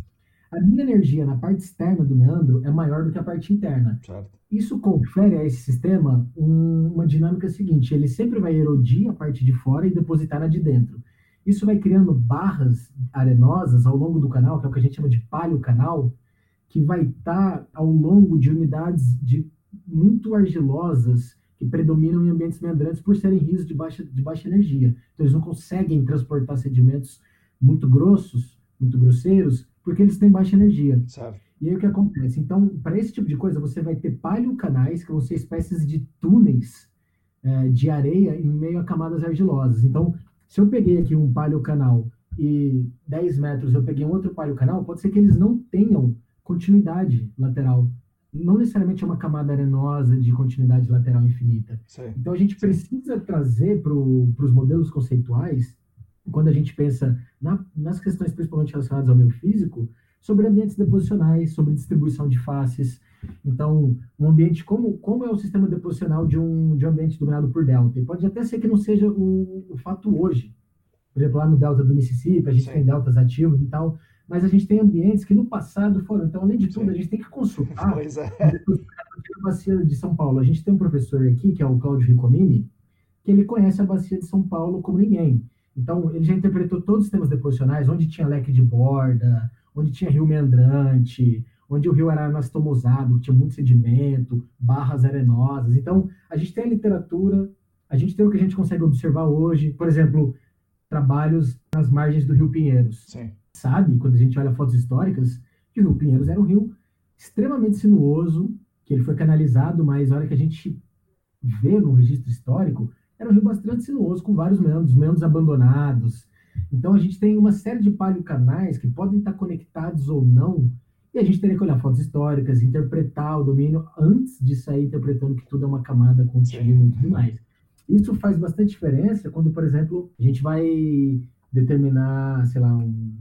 Speaker 2: a minha energia na parte externa do meandro é maior do que a parte interna.
Speaker 1: Certo.
Speaker 2: Isso confere a esse sistema um, uma dinâmica seguinte: ele sempre vai erodir a parte de fora e depositar na de dentro. Isso vai criando barras arenosas ao longo do canal, que é o que a gente chama de palio canal, que vai estar ao longo de unidades de muito argilosas que predominam em ambientes meandrantes por serem rios de baixa, de baixa energia. Então, eles não conseguem transportar sedimentos muito grossos, muito grosseiros, porque eles têm baixa energia.
Speaker 1: Sabe.
Speaker 2: E aí o que acontece? Então, para esse tipo de coisa, você vai ter paleocanais, que vão ser espécies de túneis é, de areia em meio a camadas argilosas. Então, se eu peguei aqui um paleocanal e 10 metros eu peguei um outro paleocanal, pode ser que eles não tenham continuidade lateral não necessariamente é uma camada arenosa de continuidade lateral infinita.
Speaker 1: Sim.
Speaker 2: Então a gente precisa trazer para os modelos conceituais, quando a gente pensa na, nas questões principalmente relacionadas ao meio físico, sobre ambientes deposicionais, sobre distribuição de faces. Então, um ambiente, como, como é o sistema deposicional de um, de um ambiente dominado por delta? E pode até ser que não seja o, o fato hoje. Por exemplo, lá no delta do Mississippi, a gente Sim. tem deltas ativos e tal, mas a gente tem ambientes que no passado foram. Então, além de tudo, Sim. a gente tem que consultar.
Speaker 1: Pois é.
Speaker 2: A bacia de São Paulo. A gente tem um professor aqui, que é o Claudio Ricomini, que ele conhece a bacia de São Paulo como ninguém. Então, ele já interpretou todos os sistemas deposicionais, onde tinha leque de borda, onde tinha rio meandrante, onde o rio era anastomosado, tinha muito sedimento, barras arenosas. Então, a gente tem a literatura, a gente tem o que a gente consegue observar hoje, por exemplo, trabalhos nas margens do Rio Pinheiros.
Speaker 1: Sim
Speaker 2: sabe, quando a gente olha fotos históricas, que o Rio Pinheiros era um rio extremamente sinuoso, que ele foi canalizado, mas a hora que a gente vê no registro histórico, era um rio bastante sinuoso, com vários meandros, meandros abandonados. Então a gente tem uma série de paleocanais que podem estar conectados ou não, e a gente teria que olhar fotos históricas, interpretar o domínio antes de sair interpretando que tudo é uma camada contínua e tudo mais. Isso faz bastante diferença quando, por exemplo, a gente vai determinar, sei lá, um,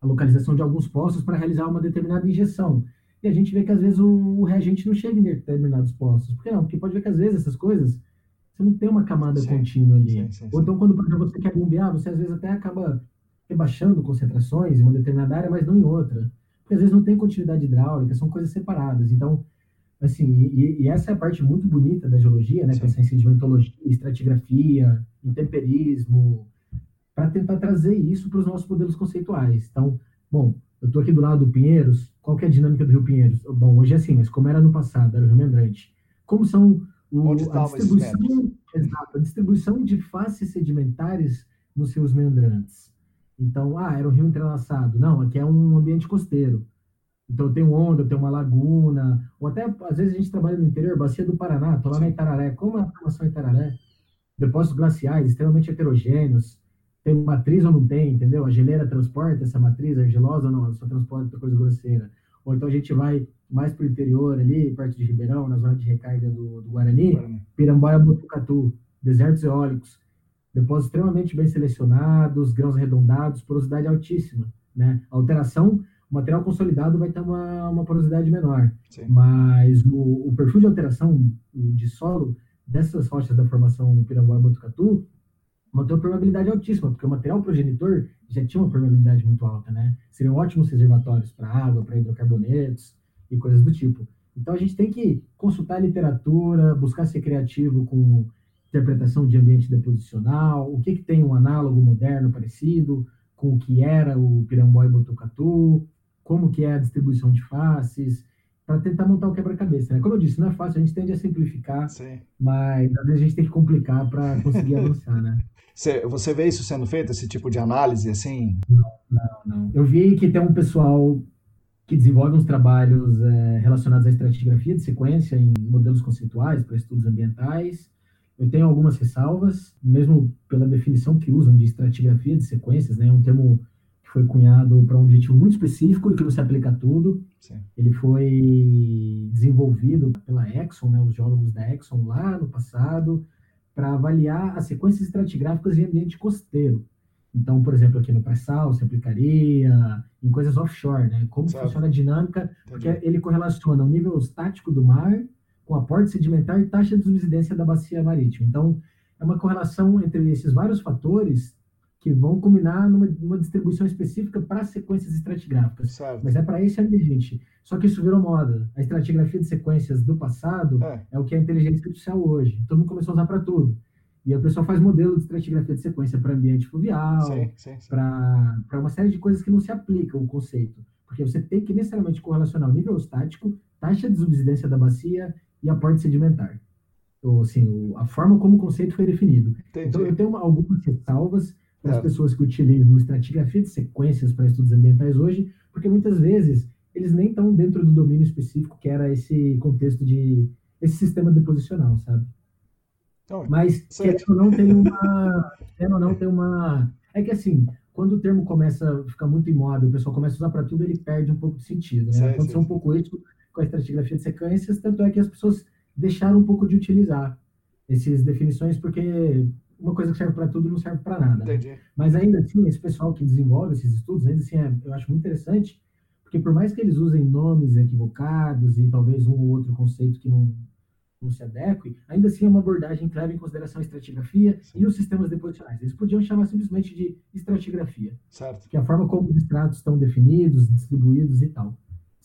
Speaker 2: a localização de alguns postos para realizar uma determinada injeção. E a gente vê que às vezes o, reagente não chega em determinados postos. Por que não? Porque pode ver que às vezes essas coisas você não tem uma camada sim, contínua ali. Sim, sim, Ou então, quando você quer bombear, você às vezes até acaba rebaixando concentrações em uma determinada área, mas não em outra. Porque às vezes não tem continuidade hidráulica, são coisas separadas. Então, assim, e, e essa é a parte muito bonita da geologia, né? Que é a ciência de sedimentologia, estratigrafia, intemperismo, para tentar trazer isso para os nossos modelos conceituais. Então, bom, eu estou aqui do lado do Pinheiros, qual é a dinâmica do Rio Pinheiros? Bom, hoje é assim, mas como era no passado, era o Rio Mendrante. Como são o, a, distribuição, exato, a distribuição de faces sedimentares nos rios meandrantes? Então, ah, era um rio entrelaçado. Não, aqui é um ambiente costeiro. Então, tenho onda, tenho uma laguna, ou até, às vezes, a gente trabalha no interior, bacia do Paraná, estou lá Sim. na Itararé. Como é a formação Itararé? Depósitos glaciais extremamente heterogêneos, tem matriz ou não tem, entendeu? A geleira transporta essa matriz argilosa ou não, ela só transporta coisa grosseira. Ou então a gente vai mais para o interior ali, perto de Ribeirão, na zona de recarga do, do Guarani, Guarani. Pirambaia, Botucatu, desertos eólicos, depósitos extremamente bem selecionados, grãos arredondados, porosidade altíssima, né? A alteração, o material consolidado vai ter uma, uma porosidade menor, Sim. mas o, o, perfil de alteração de solo dessas rochas da formação Pirambaia, Botucatu uma permeabilidade altíssima, porque o material progenitor já tinha uma permeabilidade muito alta, né? Seriam ótimos reservatórios para água, para hidrocarbonetos e coisas do tipo. Então a gente tem que consultar a literatura, buscar ser criativo com interpretação de ambiente deposicional, o que, que tem um análogo moderno parecido com o que era o Piramboy Botucatu, como que é a distribuição de faces, para tentar montar o quebra-cabeça. Né? Como eu disse, não é fácil, a gente tende a simplificar, Sim. mas às vezes a gente tem que complicar para conseguir avançar, né?
Speaker 1: Você, você vê isso sendo feito, esse tipo de análise, assim?
Speaker 2: Não, não, não. Eu vi que tem um pessoal que desenvolve uns trabalhos é, relacionados à estratigrafia de sequência em modelos conceituais para estudos ambientais. Eu tenho algumas ressalvas, mesmo pela definição que usam de estratigrafia de sequências, né? É um termo que foi cunhado para um objetivo muito específico e que não se aplica a tudo. Sim. Ele foi desenvolvido pela Exxon, né? Os geólogos da Exxon lá no passado, para avaliar as sequências estratigráficas em ambiente costeiro. Então, por exemplo, aqui no pré-sal se aplicaria em coisas offshore, né? Como certo. funciona a dinâmica, Entendi. porque ele correlaciona o nível estático do mar com aporte sedimentar e taxa de subsidência da bacia marítima. Então, é uma correlação entre esses vários fatores que vão combinar numa, numa distribuição específica para sequências estratigráficas. Mas é para esse ambiente. Só que isso virou moda. A estratigrafia de sequências do passado é, é o que é a inteligência artificial hoje. Todo mundo começou a usar para tudo. E o pessoal faz modelo de estratigrafia de sequência para ambiente fluvial, para uma série de coisas que não se aplicam o conceito. Porque você tem que necessariamente correlacionar o nível estático, taxa de subsidência da bacia e aporte sedimentar. Ou, assim, a forma como o conceito foi definido. Entendi. Então, eu tenho uma, algumas ressalvas as é. pessoas que utilizam estratigrafia de sequências para estudos ambientais hoje, porque muitas vezes eles nem estão dentro do domínio específico que era esse contexto de esse sistema deposicional, sabe? Então, Mas querendo ou não tem uma, querendo ou não tem uma, é que assim, quando o termo começa a ficar muito em moda, o pessoal começa a usar para tudo, ele perde um pouco de sentido, né? Aconteceu um pouco isso com a estratigrafia de sequências, tanto é que as pessoas deixaram um pouco de utilizar essas definições porque uma coisa que serve para tudo não serve para nada. Né? Mas ainda assim, esse pessoal que desenvolve esses estudos, ainda assim, é, eu acho muito interessante, porque por mais que eles usem nomes equivocados e talvez um ou outro conceito que não, não se adeque, ainda assim é uma abordagem que leva em consideração a estratigrafia Sim. e os sistemas deposicionais. Eles podiam chamar simplesmente de estratigrafia, certo. que é a forma como os estratos estão definidos, distribuídos e tal.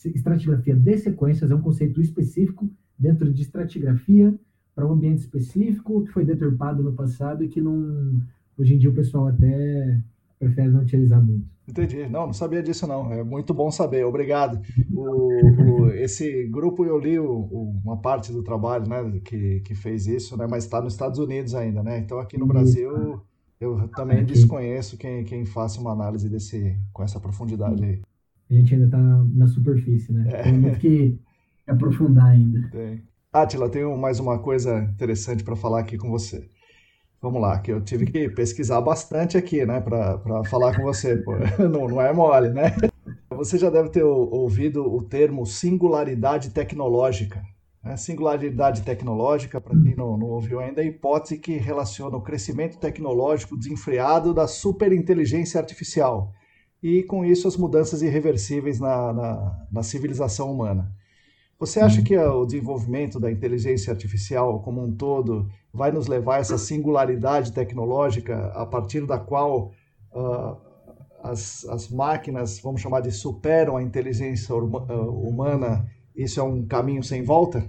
Speaker 2: Estratigrafia de sequências é um conceito específico dentro de estratigrafia para um ambiente específico que foi deturpado no passado e que não hoje em dia o pessoal até prefere não utilizar muito.
Speaker 1: Entendi. Não, não sabia disso não. É muito bom saber. Obrigado. O, o, esse grupo eu li o, uma parte do trabalho, né, que, que fez isso, né, mas está nos Estados Unidos ainda, né? Então aqui no Brasil eu também desconheço quem, quem faça uma análise desse com essa profundidade aí.
Speaker 2: A gente ainda está na superfície, né? É. Tem muito que aprofundar ainda.
Speaker 1: Tem. Atila, tenho mais uma coisa interessante para falar aqui com você. Vamos lá, que eu tive que pesquisar bastante aqui, né, para falar com você. Pô. Não, não é mole, né? Você já deve ter ouvido o termo singularidade tecnológica. Né? Singularidade tecnológica, para quem não, não ouviu ainda, é a hipótese que relaciona o crescimento tecnológico desenfreado da superinteligência artificial e, com isso, as mudanças irreversíveis na, na, na civilização humana. Você acha que o desenvolvimento da inteligência artificial como um todo vai nos levar a essa singularidade tecnológica a partir da qual uh, as, as máquinas, vamos chamar de, superam a inteligência uh, humana? Isso é um caminho sem volta?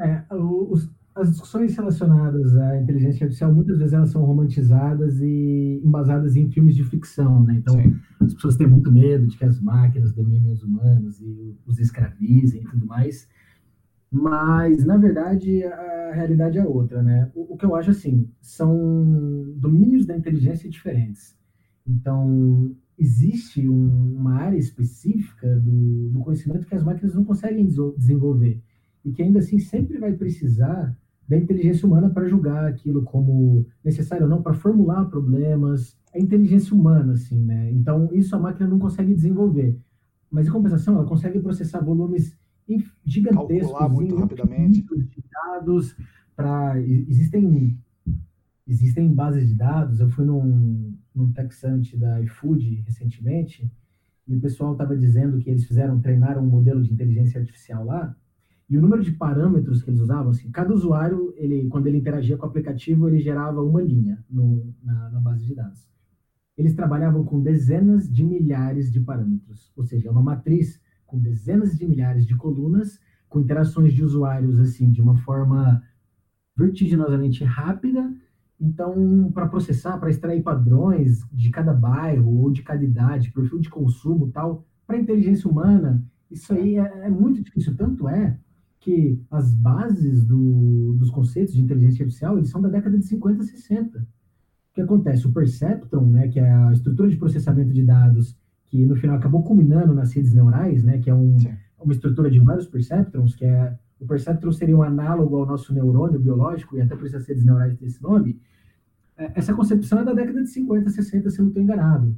Speaker 2: É, os, as discussões relacionadas à inteligência artificial, muitas vezes elas são romantizadas e embasadas em filmes de ficção, né? Então, Sim. as pessoas têm muito medo de que as máquinas dominem os humanos e os escravizem e tudo mais. Mas, na verdade, a realidade é outra, né? O, o que eu acho, assim, são domínios da inteligência diferentes. Então, existe um, uma área específica do, do conhecimento que as máquinas não conseguem desenvolver e que ainda assim sempre vai precisar da inteligência humana para julgar aquilo como necessário ou não, para formular problemas. É inteligência humana, assim, né? Então, isso a máquina não consegue desenvolver. Mas, em compensação, ela consegue processar volumes gigantescos
Speaker 1: Calcular muito rapidamente.
Speaker 2: de dados. Pra... Existem, existem bases de dados. Eu fui num, num TechSummit da iFood recentemente e o pessoal estava dizendo que eles fizeram, treinaram um modelo de inteligência artificial lá e o número de parâmetros que eles usavam, assim, cada usuário, ele, quando ele interagia com o aplicativo, ele gerava uma linha no, na, na base de dados. Eles trabalhavam com dezenas de milhares de parâmetros, ou seja, uma matriz com dezenas de milhares de colunas, com interações de usuários, assim, de uma forma vertiginosamente rápida. Então, para processar, para extrair padrões de cada bairro ou de cada idade, perfil de consumo tal, para inteligência humana, isso aí é, é muito difícil. Tanto é que as bases do, dos conceitos de inteligência artificial eles são da década de 50, 60. O que acontece? O perceptron, né, que é a estrutura de processamento de dados, que no final acabou culminando nas redes neurais, né, que é um, uma estrutura de vários perceptrons, que é o perceptron seria um análogo ao nosso neurônio biológico, e até por isso as redes neurais têm esse nome. É, essa concepção é da década de 50, 60, se eu não estou enganado.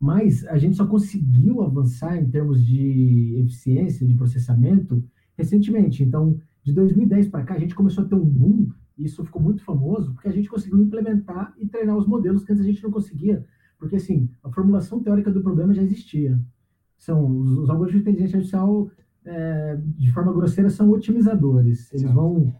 Speaker 2: Mas a gente só conseguiu avançar em termos de eficiência de processamento recentemente. Então, de 2010 para cá, a gente começou a ter um boom, e isso ficou muito famoso, porque a gente conseguiu implementar e treinar os modelos que antes a gente não conseguia. Porque, assim, a formulação teórica do problema já existia. São os, os algoritmos de inteligência artificial, é, de forma grosseira, são otimizadores. Eles vão,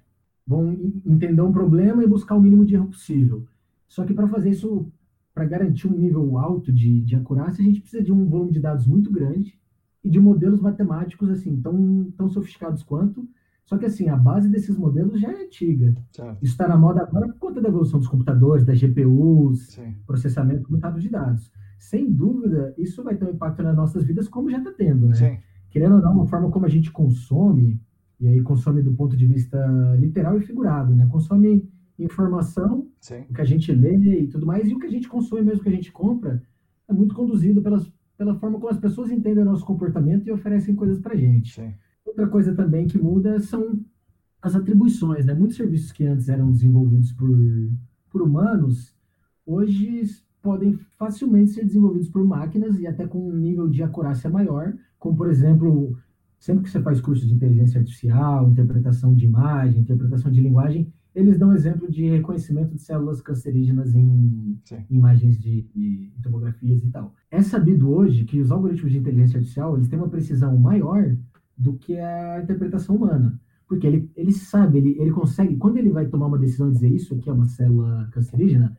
Speaker 2: vão entender um problema e buscar o mínimo de erro possível. Só que para fazer isso, para garantir um nível alto de, de acurácia, a gente precisa de um volume de dados muito grande e de modelos matemáticos assim tão, tão sofisticados quanto. Só que assim, a base desses modelos já é antiga. Isso está na moda agora por conta da evolução dos computadores, das GPUs, Sim. processamento rápido de dados. Sem dúvida, isso vai ter um impacto nas nossas vidas, como já está tendo, né? Sim. Querendo ou não, uma forma como a gente consome, e aí consome do ponto de vista literal e figurado, né? Consome informação, Sim. o que a gente lê e tudo mais, e o que a gente consome mesmo que a gente compra, é muito conduzido pelas pela forma como as pessoas entendem o nosso comportamento e oferecem coisas para a gente. Sim. Outra coisa também que muda são as atribuições, né? Muitos serviços que antes eram desenvolvidos por, por humanos, hoje podem facilmente ser desenvolvidos por máquinas e até com um nível de acurácia maior, como, por exemplo, sempre que você faz curso de inteligência artificial, interpretação de imagem, interpretação de linguagem, eles dão exemplo de reconhecimento de células cancerígenas em imagens de, de, tomografias e tal. É sabido hoje que os algoritmos de inteligência artificial eles têm uma precisão maior do que a interpretação humana. Porque ele, ele sabe, ele, ele consegue, quando ele vai tomar uma decisão e dizer isso aqui é uma célula cancerígena,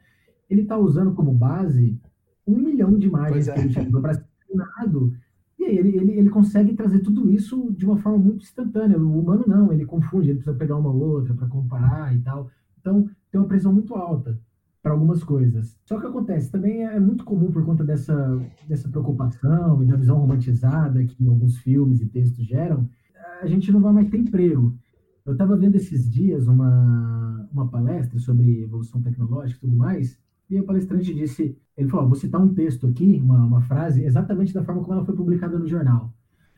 Speaker 2: ele está usando como base um milhão de imagens é. que ele já para ser treinado e aí ele, ele, ele consegue trazer tudo isso de uma forma muito instantânea. O humano não, ele confunde, ele precisa pegar uma outra para comparar e tal. Então tem uma pressão muito alta para algumas coisas. Só que acontece, também é muito comum por conta dessa, dessa preocupação e da visão romantizada que alguns filmes e textos geram, a gente não vai mais ter emprego. Eu estava vendo esses dias uma, uma palestra sobre evolução tecnológica e tudo mais, e o palestrante disse, ele falou, vou citar um texto aqui, uma, uma frase, exatamente da forma como ela foi publicada no jornal.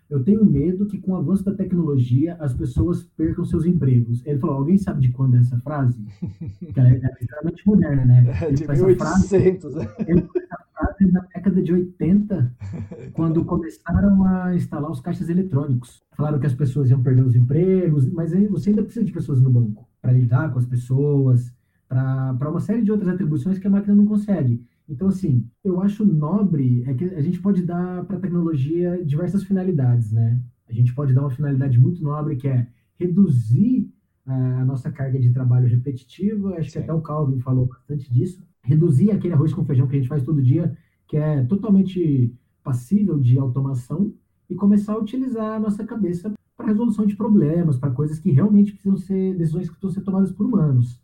Speaker 2: Eu tenho medo que com o avanço da tecnologia as pessoas percam seus empregos. Ele falou, alguém sabe de quando é essa frase? Que ela é, é extremamente moderna, né?
Speaker 1: É, de 1800. Frase,
Speaker 2: ele essa frase na década de 80, quando começaram a instalar os caixas eletrônicos. Falaram que as pessoas iam perder os empregos, mas aí você ainda precisa de pessoas no banco para lidar com as pessoas, para uma série de outras atribuições que a máquina não consegue. Então, assim, eu acho nobre é que a gente pode dar para a tecnologia diversas finalidades, né? A gente pode dar uma finalidade muito nobre que é reduzir a nossa carga de trabalho repetitiva. Acho Sim. que até o Calvin falou bastante disso. Reduzir aquele arroz com feijão que a gente faz todo dia, que é totalmente passível de automação, e começar a utilizar a nossa cabeça para resolução de problemas, para coisas que realmente precisam ser decisões que precisam ser tomadas por humanos,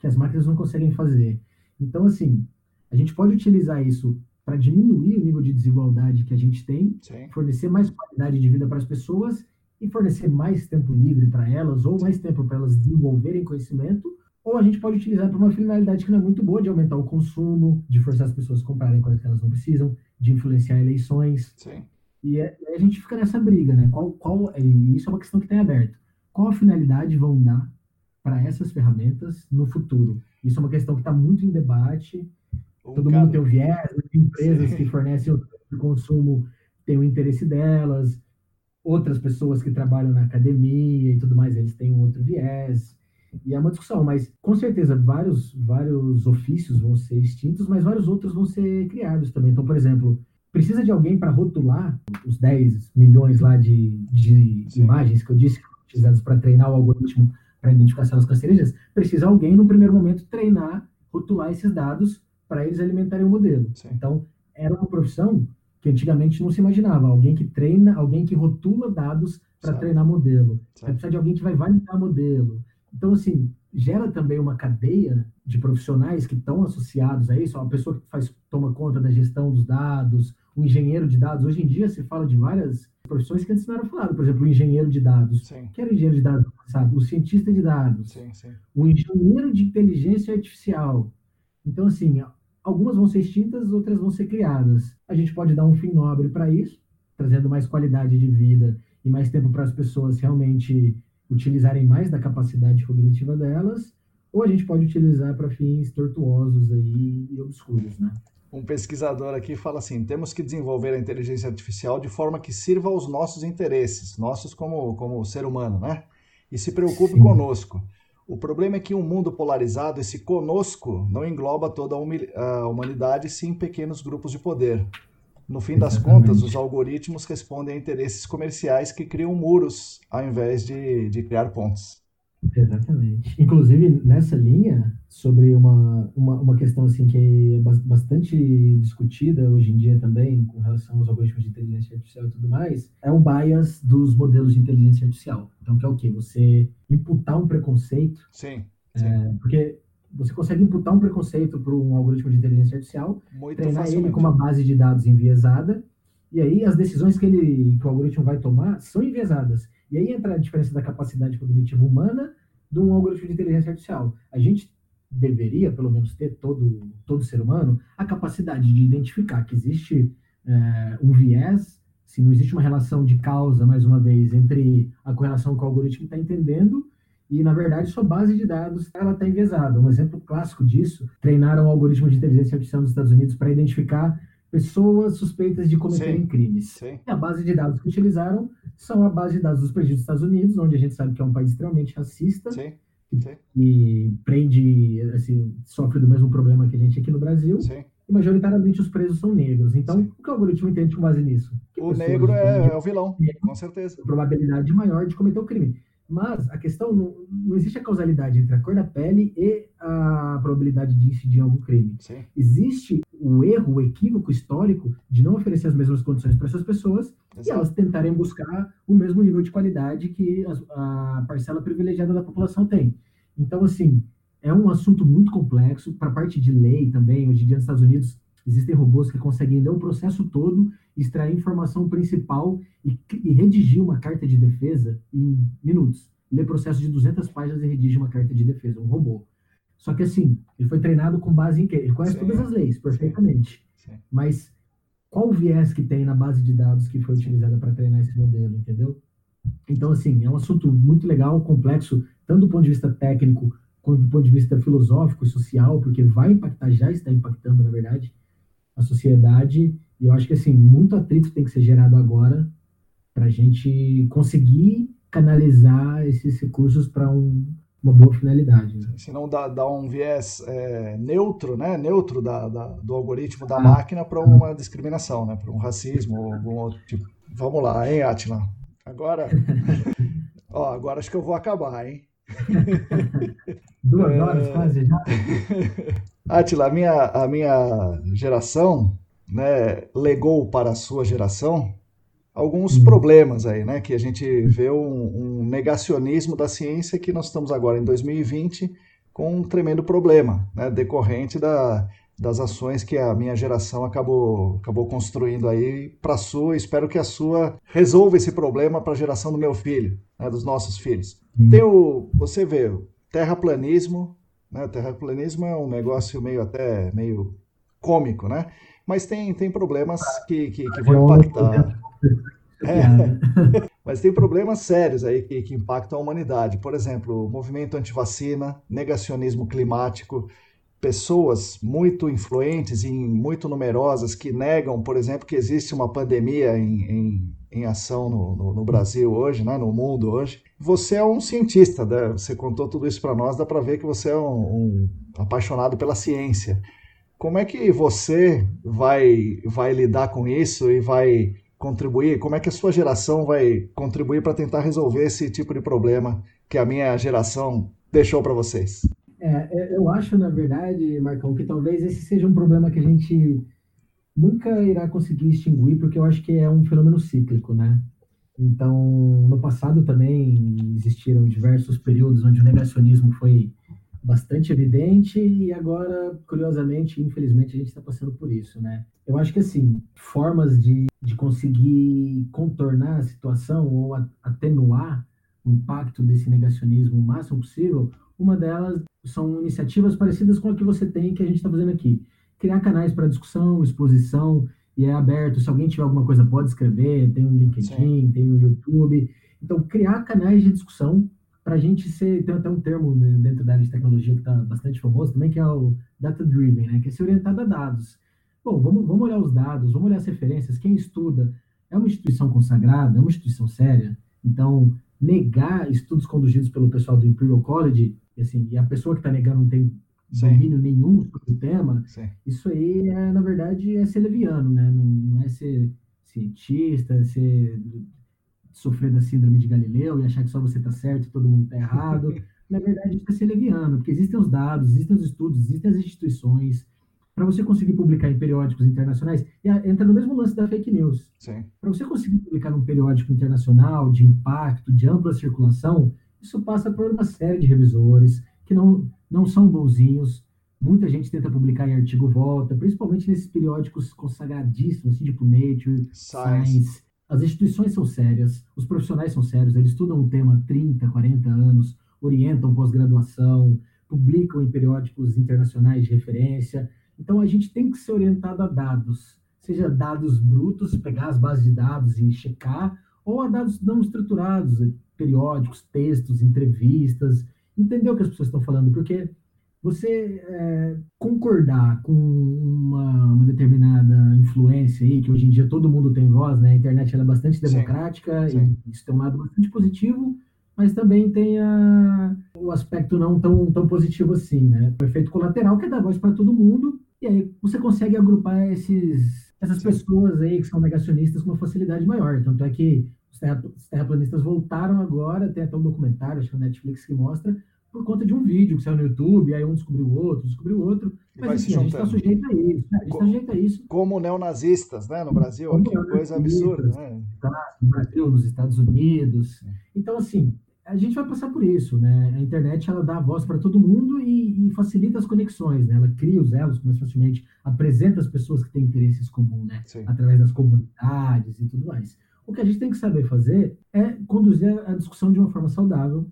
Speaker 2: que as máquinas não conseguem fazer. Então, assim, a gente pode utilizar isso para diminuir o nível de desigualdade que a gente tem, Sim. fornecer mais qualidade de vida para as pessoas e fornecer mais tempo livre para elas, ou mais tempo para elas desenvolverem conhecimento, ou a gente pode utilizar para uma finalidade que não é muito boa, de aumentar o consumo, de forçar as pessoas a comprarem coisas que elas não precisam, de influenciar eleições.
Speaker 1: Sim.
Speaker 2: E é, a gente fica nessa briga, né? Qual, qual, e isso é uma questão que tem aberto. Qual a finalidade vão dar para essas ferramentas no futuro? Isso é uma questão que está muito em debate. Um Todo cara... mundo tem o viés, empresas Sim. que fornecem o consumo têm o interesse delas, outras pessoas que trabalham na academia e tudo mais, eles têm um outro viés. E é uma discussão, mas com certeza vários, vários ofícios vão ser extintos, mas vários outros vão ser criados também. Então, por exemplo, precisa de alguém para rotular os 10 milhões lá de, de imagens que eu disse utilizadas para treinar o algoritmo para identificar células cancerígenas, precisa alguém, no primeiro momento, treinar, rotular esses dados para eles alimentarem o modelo. Sim. Então, era uma profissão que antigamente não se imaginava. Alguém que treina, alguém que rotula dados para treinar modelo. Vai precisar de alguém que vai validar modelo. Então, assim, gera também uma cadeia de profissionais que estão associados a isso, a pessoa que faz, toma conta da gestão dos dados, o engenheiro de dados. Hoje em dia se fala de várias profissões que antes não eram faladas. Por exemplo, o engenheiro de dados.
Speaker 1: Sim.
Speaker 2: Que era engenheiro de dados, sabe? O cientista de dados.
Speaker 1: Sim, sim.
Speaker 2: O engenheiro de inteligência artificial. Então, assim, algumas vão ser extintas, outras vão ser criadas. A gente pode dar um fim nobre para isso, trazendo mais qualidade de vida e mais tempo para as pessoas realmente utilizarem mais da capacidade cognitiva delas, ou a gente pode utilizar para fins tortuosos aí e obscuros, né?
Speaker 1: Um pesquisador aqui fala assim: temos que desenvolver a inteligência artificial de forma que sirva aos nossos interesses, nossos como, como ser humano, né? E se preocupe Sim. conosco. O problema é que um mundo polarizado, esse conosco, não engloba toda a humanidade, sim pequenos grupos de poder. No fim das Exatamente. contas, os algoritmos respondem a interesses comerciais que criam muros ao invés de, de criar pontes.
Speaker 2: Exatamente. Inclusive, nessa linha, sobre uma, uma, uma, questão assim que é bastante discutida hoje em dia também, com relação aos algoritmos de inteligência artificial e tudo mais, é o bias dos modelos de inteligência artificial. Então, que é o quê? Você imputar um preconceito.
Speaker 1: Sim.
Speaker 2: sim. É, porque você consegue imputar um preconceito para um algoritmo de inteligência artificial, Muito treinar facilmente. ele com uma base de dados enviesada, e aí as decisões que, ele, que o algoritmo vai tomar são enviesadas. E aí entra a diferença da capacidade cognitiva humana de um algoritmo de inteligência artificial. A gente deveria, pelo menos, ter todo, todo ser humano a capacidade de identificar que existe é, um viés, se não existe uma relação de causa, mais uma vez, entre a correlação que o algoritmo está entendendo e, na verdade, sua base de dados ela está enviesada. Um exemplo clássico disso, treinaram um algoritmo de inteligência artificial nos Estados Unidos para identificar pessoas suspeitas de cometerem sim, crimes.
Speaker 1: Sim.
Speaker 2: E a base de dados que utilizaram são a base de dados dos presídios dos Estados Unidos, onde a gente sabe que é um país extremamente racista,
Speaker 1: sim,
Speaker 2: e prende, assim, sofre do mesmo problema que a gente aqui no Brasil. E majoritariamente os presos são negros. Então, o que o algoritmo entende com base nisso?
Speaker 1: Que o negro é, é, o vilão, com certeza.
Speaker 2: Probabilidade maior de cometer o crime. Mas a questão não, não existe a causalidade entre a cor da pele e a probabilidade de incidir em algum crime.
Speaker 1: Sim.
Speaker 2: Existe o erro, o equívoco histórico de não oferecer as mesmas condições para essas pessoas Exato. e elas tentarem buscar o mesmo nível de qualidade que a, a parcela privilegiada da população tem. Então, assim, é um assunto muito complexo. Para a parte de lei também, hoje em dia nos Estados Unidos existem robôs que conseguem ler o processo todo, extrair informação principal e, e redigir uma carta de defesa em minutos. Lê processo de 200 páginas e redige uma carta de defesa, um robô. Só que assim, ele foi treinado com base em quê? Ele conhece sim, todas as leis perfeitamente.
Speaker 1: Sim, sim.
Speaker 2: Mas qual o viés que tem na base de dados que foi utilizada para treinar esse modelo, entendeu? Então, assim, é um assunto muito legal, complexo, tanto do ponto de vista técnico quanto do ponto de vista filosófico e social, porque vai impactar, já está impactando, na verdade, a sociedade. E eu acho que, assim, muito atrito tem que ser gerado agora para a gente conseguir canalizar esses recursos para um, uma boa finalidade. Né?
Speaker 1: Senão dá, dá um viés é, neutro, né? Neutro da, da do algoritmo da ah. máquina para uma discriminação, né? Para um racismo ou algum outro tipo. Vamos lá, hein, Atila? Agora, ó, agora acho que eu vou acabar, hein?
Speaker 2: Duas horas é... quase já.
Speaker 1: Atila, a minha, a minha geração, né, legou para a sua geração alguns uhum. problemas aí, né? Que a gente vê um, um, negacionismo da ciência que nós estamos agora em 2020 com um tremendo problema, né? Decorrente da, das ações que a minha geração acabou, acabou construindo aí para a sua. Espero que a sua resolva esse problema para a geração do meu filho, né? dos nossos filhos. Uhum. Tem o, você vê, terraplanismo, né? Terraplanismo é um negócio meio até meio cômico, né? Mas tem, tem problemas que, que, que vão impactar. É. Mas tem problemas sérios aí que, que impactam a humanidade. Por exemplo, movimento antivacina, negacionismo climático, pessoas muito influentes e muito numerosas que negam, por exemplo, que existe uma pandemia em, em, em ação no, no, no, Brasil hoje, né, no mundo hoje. Você é um cientista, né? você contou tudo isso para nós, dá para ver que você é um, um apaixonado pela ciência. Como é que você vai, vai lidar com isso e vai contribuir? Como é que a sua geração vai contribuir para tentar resolver esse tipo de problema que a minha geração deixou para vocês?
Speaker 2: É, é, eu acho, na verdade, Marcão, que talvez esse seja um problema que a gente nunca irá conseguir extinguir, porque eu acho que é um fenômeno cíclico, né? Então, no passado também existiram diversos períodos onde o negacionismo foi bastante evidente e agora, curiosamente, infelizmente, a gente está passando por isso, né? Eu acho que, assim, formas de, de conseguir contornar a situação ou atenuar o impacto desse negacionismo o máximo possível, uma delas são iniciativas parecidas com a que você tem que a gente está fazendo aqui. Criar canais para discussão, exposição, e é aberto. Se alguém tiver alguma coisa, pode escrever. Tem o LinkedIn, Sim. tem o YouTube. Então, criar canais de discussão para a gente ser, tem até um termo né, dentro da área de tecnologia que está bastante famoso também, que é o data driven, né, que é ser orientado a dados. Bom, vamos, vamos olhar os dados, vamos olhar as referências, quem estuda é uma instituição consagrada, é uma instituição séria, então negar estudos conduzidos pelo pessoal do Imperial College, e, assim, e a pessoa que está negando não tem domínio nenhum sobre o tema, Sim. isso aí, é, na verdade, é ser leviano, né? não, não é ser cientista, é ser sofrer da síndrome de Galileu e achar que só você está certo e todo mundo está errado. Na verdade, isso é ser leviano, porque existem os dados, existem os estudos, existem as instituições. Para você conseguir publicar em periódicos internacionais, entra no mesmo lance da fake news. Para você conseguir publicar num periódico internacional de impacto, de ampla circulação, isso passa por uma série de revisores que não, não são bonzinhos. Muita gente tenta publicar em artigo volta, principalmente nesses periódicos consagradíssimos, assim, tipo Nature, Science, Science as instituições são sérias, os profissionais são sérios, eles estudam o tema há 30, 40 anos, orientam pós-graduação, publicam em periódicos internacionais de referência. Então, a gente tem que ser orientado a dados, seja dados brutos, pegar as bases de dados e checar, ou a dados não estruturados, periódicos, textos, entrevistas, entender o que as pessoas estão falando, porque você é, concordar com uma, uma, determinada influência aí, que hoje em dia todo mundo tem voz, né? A internet é bastante democrática sim, sim. e isso tem um lado bastante positivo, mas também tem a, o aspecto não tão, tão positivo assim, né? O efeito colateral que é dar voz para todo mundo e aí você consegue agrupar esses, essas pessoas aí que são negacionistas com uma facilidade maior. Tanto é que os, terra, os terraplanistas voltaram agora, tem até um documentário, acho que é o Netflix que mostra, por conta de um vídeo que saiu no YouTube, aí um descobriu o outro, descobriu o outro. Mas assim, a gente está sujeito a isso. Né? A gente está sujeito a isso.
Speaker 1: Como neonazistas, né? No Brasil, que coisa absurda, né?
Speaker 2: No Brasil, nos Estados Unidos. Então, assim, a gente vai passar por isso, né? A internet, ela dá voz para todo mundo e, e, facilita as conexões, né? Ela cria os elos mais facilmente, apresenta as pessoas que têm interesses comuns, né? Sim. Através das comunidades e tudo mais. O que a gente tem que saber fazer é conduzir a discussão de uma forma saudável,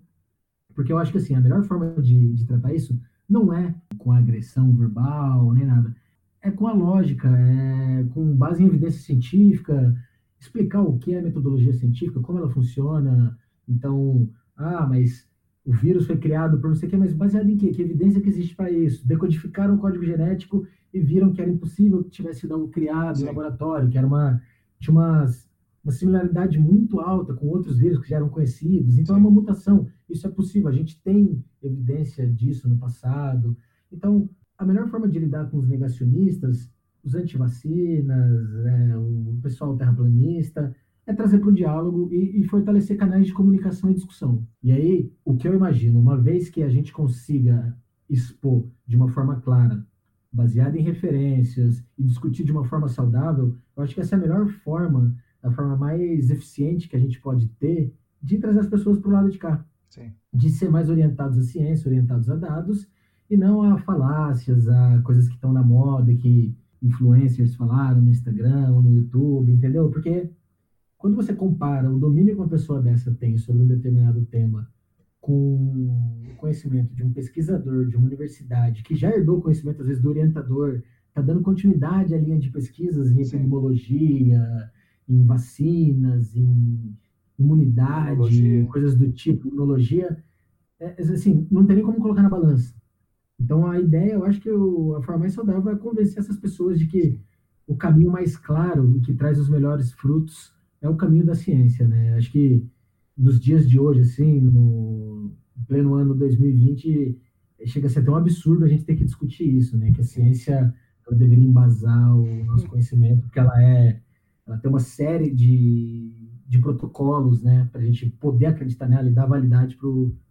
Speaker 2: porque eu acho que assim, a melhor forma de, de tratar isso não é com agressão verbal nem nada. É com a lógica, é com base em evidência científica, explicar o que é metodologia científica, como ela funciona. Então, ah, mas o vírus foi criado por não sei o que, mas baseado em quê? Que evidência que existe para isso? Decodificaram o código genético e viram que era impossível que tivesse sido criado Sim. em laboratório, que era uma tinha umas uma similaridade muito alta com outros vírus que já eram conhecidos. Então, Sim. é uma mutação. Isso é possível. A gente tem evidência disso no passado. Então, a melhor forma de lidar com os negacionistas, os antivacinas, né, o pessoal terraplanista, é trazer para o diálogo e, e, fortalecer canais de comunicação e discussão. E aí, o que eu imagino, uma vez que a gente consiga expor de uma forma clara, baseada em referências e discutir de uma forma saudável, eu acho que essa é a melhor forma a forma mais eficiente que a gente pode ter de trazer as pessoas para o lado de cá.
Speaker 1: Sim.
Speaker 2: De ser mais orientados à ciência, orientados a dados, e não a falácias, a coisas que estão na moda, que influencers falaram no Instagram ou no YouTube, entendeu? Porque quando você compara o domínio que uma pessoa dessa tem sobre um determinado tema com o conhecimento de um pesquisador de uma universidade que já herdou conhecimento, às vezes, do orientador, está dando continuidade à linha de pesquisas em epidemiologia, em vacinas, em imunidade, imunologia. coisas do tipo, imunologia, é, é, assim, não tem nem como colocar na balança. Então, a ideia, eu acho que o, a forma mais saudável é convencer essas pessoas de que o caminho mais claro e que traz os melhores frutos é o caminho da ciência, né? Acho que nos dias de hoje, assim, no pleno ano 2020, chega a ser tão absurdo a gente ter que discutir isso, né? Que a ciência ela deveria embasar o nosso conhecimento, porque ela é, ela tem uma série de, de protocolos, né? Para a gente poder acreditar nela e dar validade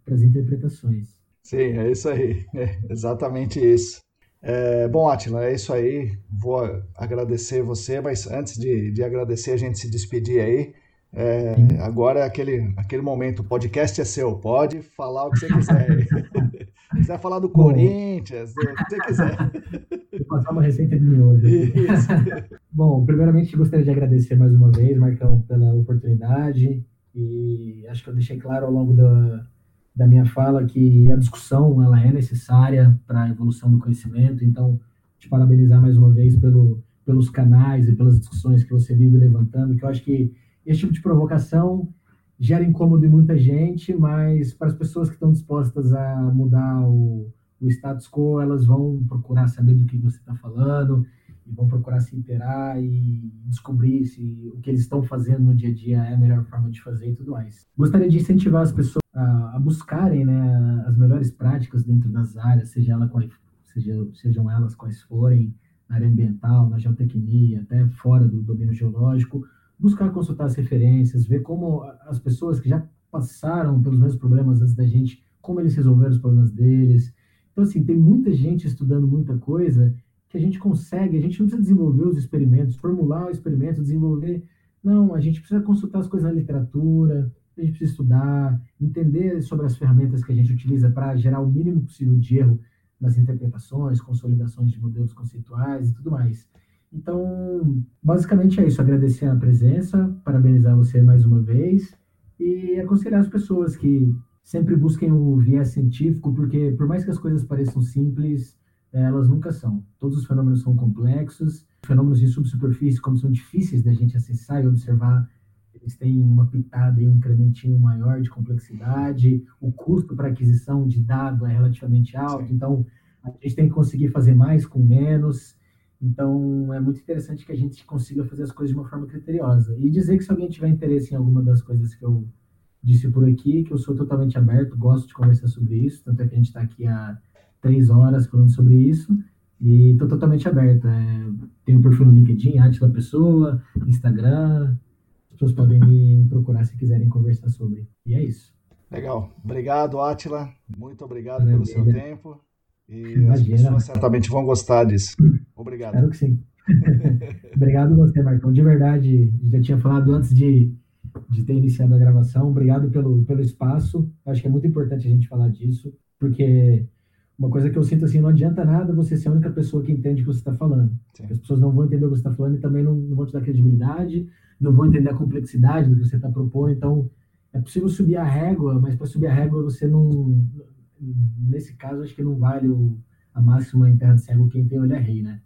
Speaker 2: para as interpretações.
Speaker 1: Sim, é isso aí, é exatamente isso. É, bom, Atila, é isso aí. Vou agradecer você, mas antes de, de agradecer, a gente se despedir aí. É, agora é aquele, aquele momento, o podcast é seu, pode falar o que você quiser. Se quiser falar do Corinthians, do que você quiser.
Speaker 2: Vou passar uma receita de miojo. Bom, primeiramente gostaria de agradecer mais uma vez, Marcão, pela oportunidade. E acho que eu deixei claro ao longo da, da minha fala que a discussão ela é necessária para a evolução do conhecimento. Então, te parabenizar mais uma vez pelo, pelos canais e pelas discussões que você vive levantando, que eu acho que esse tipo de provocação gera incômodo em muita gente, mas para as pessoas que estão dispostas a mudar o, o status quo, elas vão procurar saber do que você está falando e vão procurar se inteirar e descobrir se o que eles estão fazendo no dia a dia é a melhor forma de fazer e tudo mais. Gostaria de incentivar as pessoas a, a buscarem né, as melhores práticas dentro das áreas, seja ela qual, seja, sejam elas quais forem, na área ambiental, na geotecnia, até fora do domínio geológico, buscar consultar as referências, ver como as pessoas que já passaram pelos mesmos problemas antes da gente, como eles resolveram os problemas deles. Então, assim, tem muita gente estudando muita coisa que a gente consegue, a gente não precisa desenvolver os experimentos, formular o experimento, desenvolver. Não, a gente precisa consultar as coisas na literatura, a gente precisa estudar, entender sobre as ferramentas que a gente utiliza para gerar o mínimo possível de erro nas interpretações, consolidações de modelos conceituais e tudo mais. Então, basicamente é isso. Agradecer a presença, parabenizar você mais uma vez e aconselhar as pessoas que sempre busquem o viés científico, porque por mais que as coisas pareçam simples, elas nunca são. Todos os fenômenos são complexos. Fenômenos de subsuperfície, como são difíceis da gente acessar e observar, eles têm uma pitada e um incrementinho maior de complexidade. O custo para aquisição de dado é relativamente alto. Sim. Então, a gente tem que conseguir fazer mais com menos. Então, é muito interessante que a gente consiga fazer as coisas de uma forma criteriosa. E dizer que se alguém tiver interesse em alguma das coisas que eu disse por aqui, que eu sou totalmente aberto, gosto de conversar sobre isso, tanto é que a gente está aqui há três horas falando sobre isso, e estou totalmente aberto. É, tenho um perfil no LinkedIn, Atila Pessoa, Instagram, as pessoas podem me procurar se quiserem conversar sobre. E é isso.
Speaker 1: Legal. Obrigado, Atila. Muito obrigado Maravilha. pelo seu tempo. E Imagina. as pessoas certamente vão gostar disso. Obrigado.
Speaker 2: Espero que sim. obrigado você, Marcão. De verdade, já tinha falado antes de, de ter iniciado a gravação. Obrigado pelo, pelo espaço. Acho que é muito importante a gente falar disso, porque uma coisa que eu sinto assim, não adianta nada você ser a única pessoa que entende o que você está falando. As pessoas não vão entender o que você está falando e também não, não, vão te dar credibilidade, não vão entender a complexidade do que você está propondo. Então, é possível subir a régua, mas para subir a régua você não, nesse caso, acho que não vale o, a máxima em terra de cego quem tem olho é rei, né?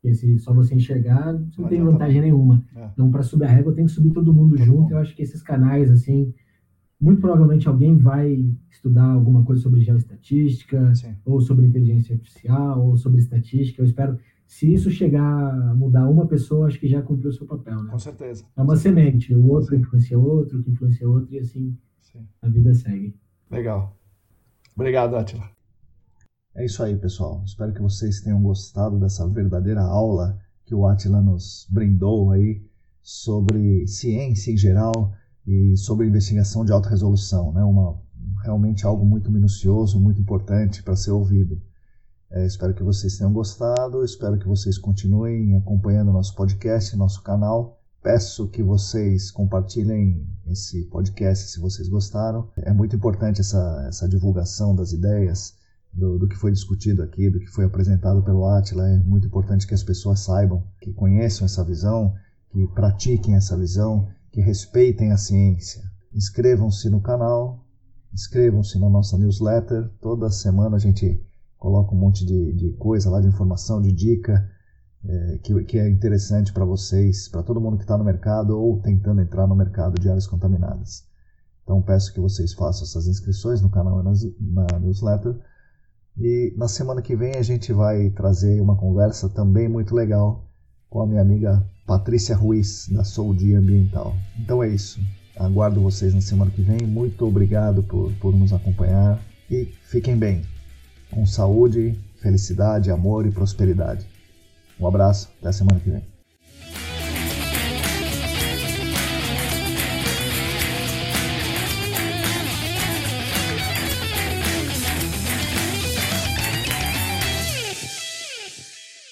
Speaker 2: Porque se só você enxergar, você não tem vantagem nenhuma. É. Então, para subir a régua, tem que subir todo mundo junto. Eu acho que esses canais, assim, muito provavelmente alguém vai estudar alguma coisa sobre geoestatística, Sim. ou sobre inteligência artificial, ou sobre estatística. Eu espero, se isso chegar a mudar uma pessoa, acho que já cumpriu o seu papel, né?
Speaker 1: Com certeza.
Speaker 2: É uma semente. O outro influencia outro, que influencia outro, e assim Sim. a vida segue.
Speaker 1: Legal. Obrigado, Atila. É isso aí, pessoal. Espero que vocês tenham gostado dessa verdadeira aula que o Atila nos brindou aí sobre ciência em geral e sobre investigação de alta resolução, né? Uma, realmente algo muito minucioso, muito importante para ser ouvido. É, espero que vocês tenham gostado, espero que vocês continuem acompanhando nosso podcast, nosso canal, Peço que vocês compartilhem esse podcast se vocês gostaram. É muito importante essa, essa divulgação das ideias, do, do, que foi discutido aqui, do que foi apresentado pelo Atila. É muito importante que as pessoas saibam, que conheçam essa visão, que pratiquem essa visão, que respeitem a ciência. Inscrevam-se no canal, inscrevam-se na nossa newsletter. Toda semana a gente coloca um monte de, de coisa lá, de informação, de dica é, que, que, é interessante para vocês, para todo mundo que está no mercado ou tentando entrar no mercado de áreas contaminadas. Então peço que vocês façam essas inscrições no canal e na newsletter. E na semana que vem a gente vai trazer uma conversa também muito legal com a minha amiga Patrícia Ruiz, da Soul Dia Ambiental. Então é isso. Aguardo vocês na semana que vem. Muito obrigado por, por nos acompanhar e fiquem bem. Com saúde, felicidade, amor e prosperidade. Um abraço, até a semana que vem.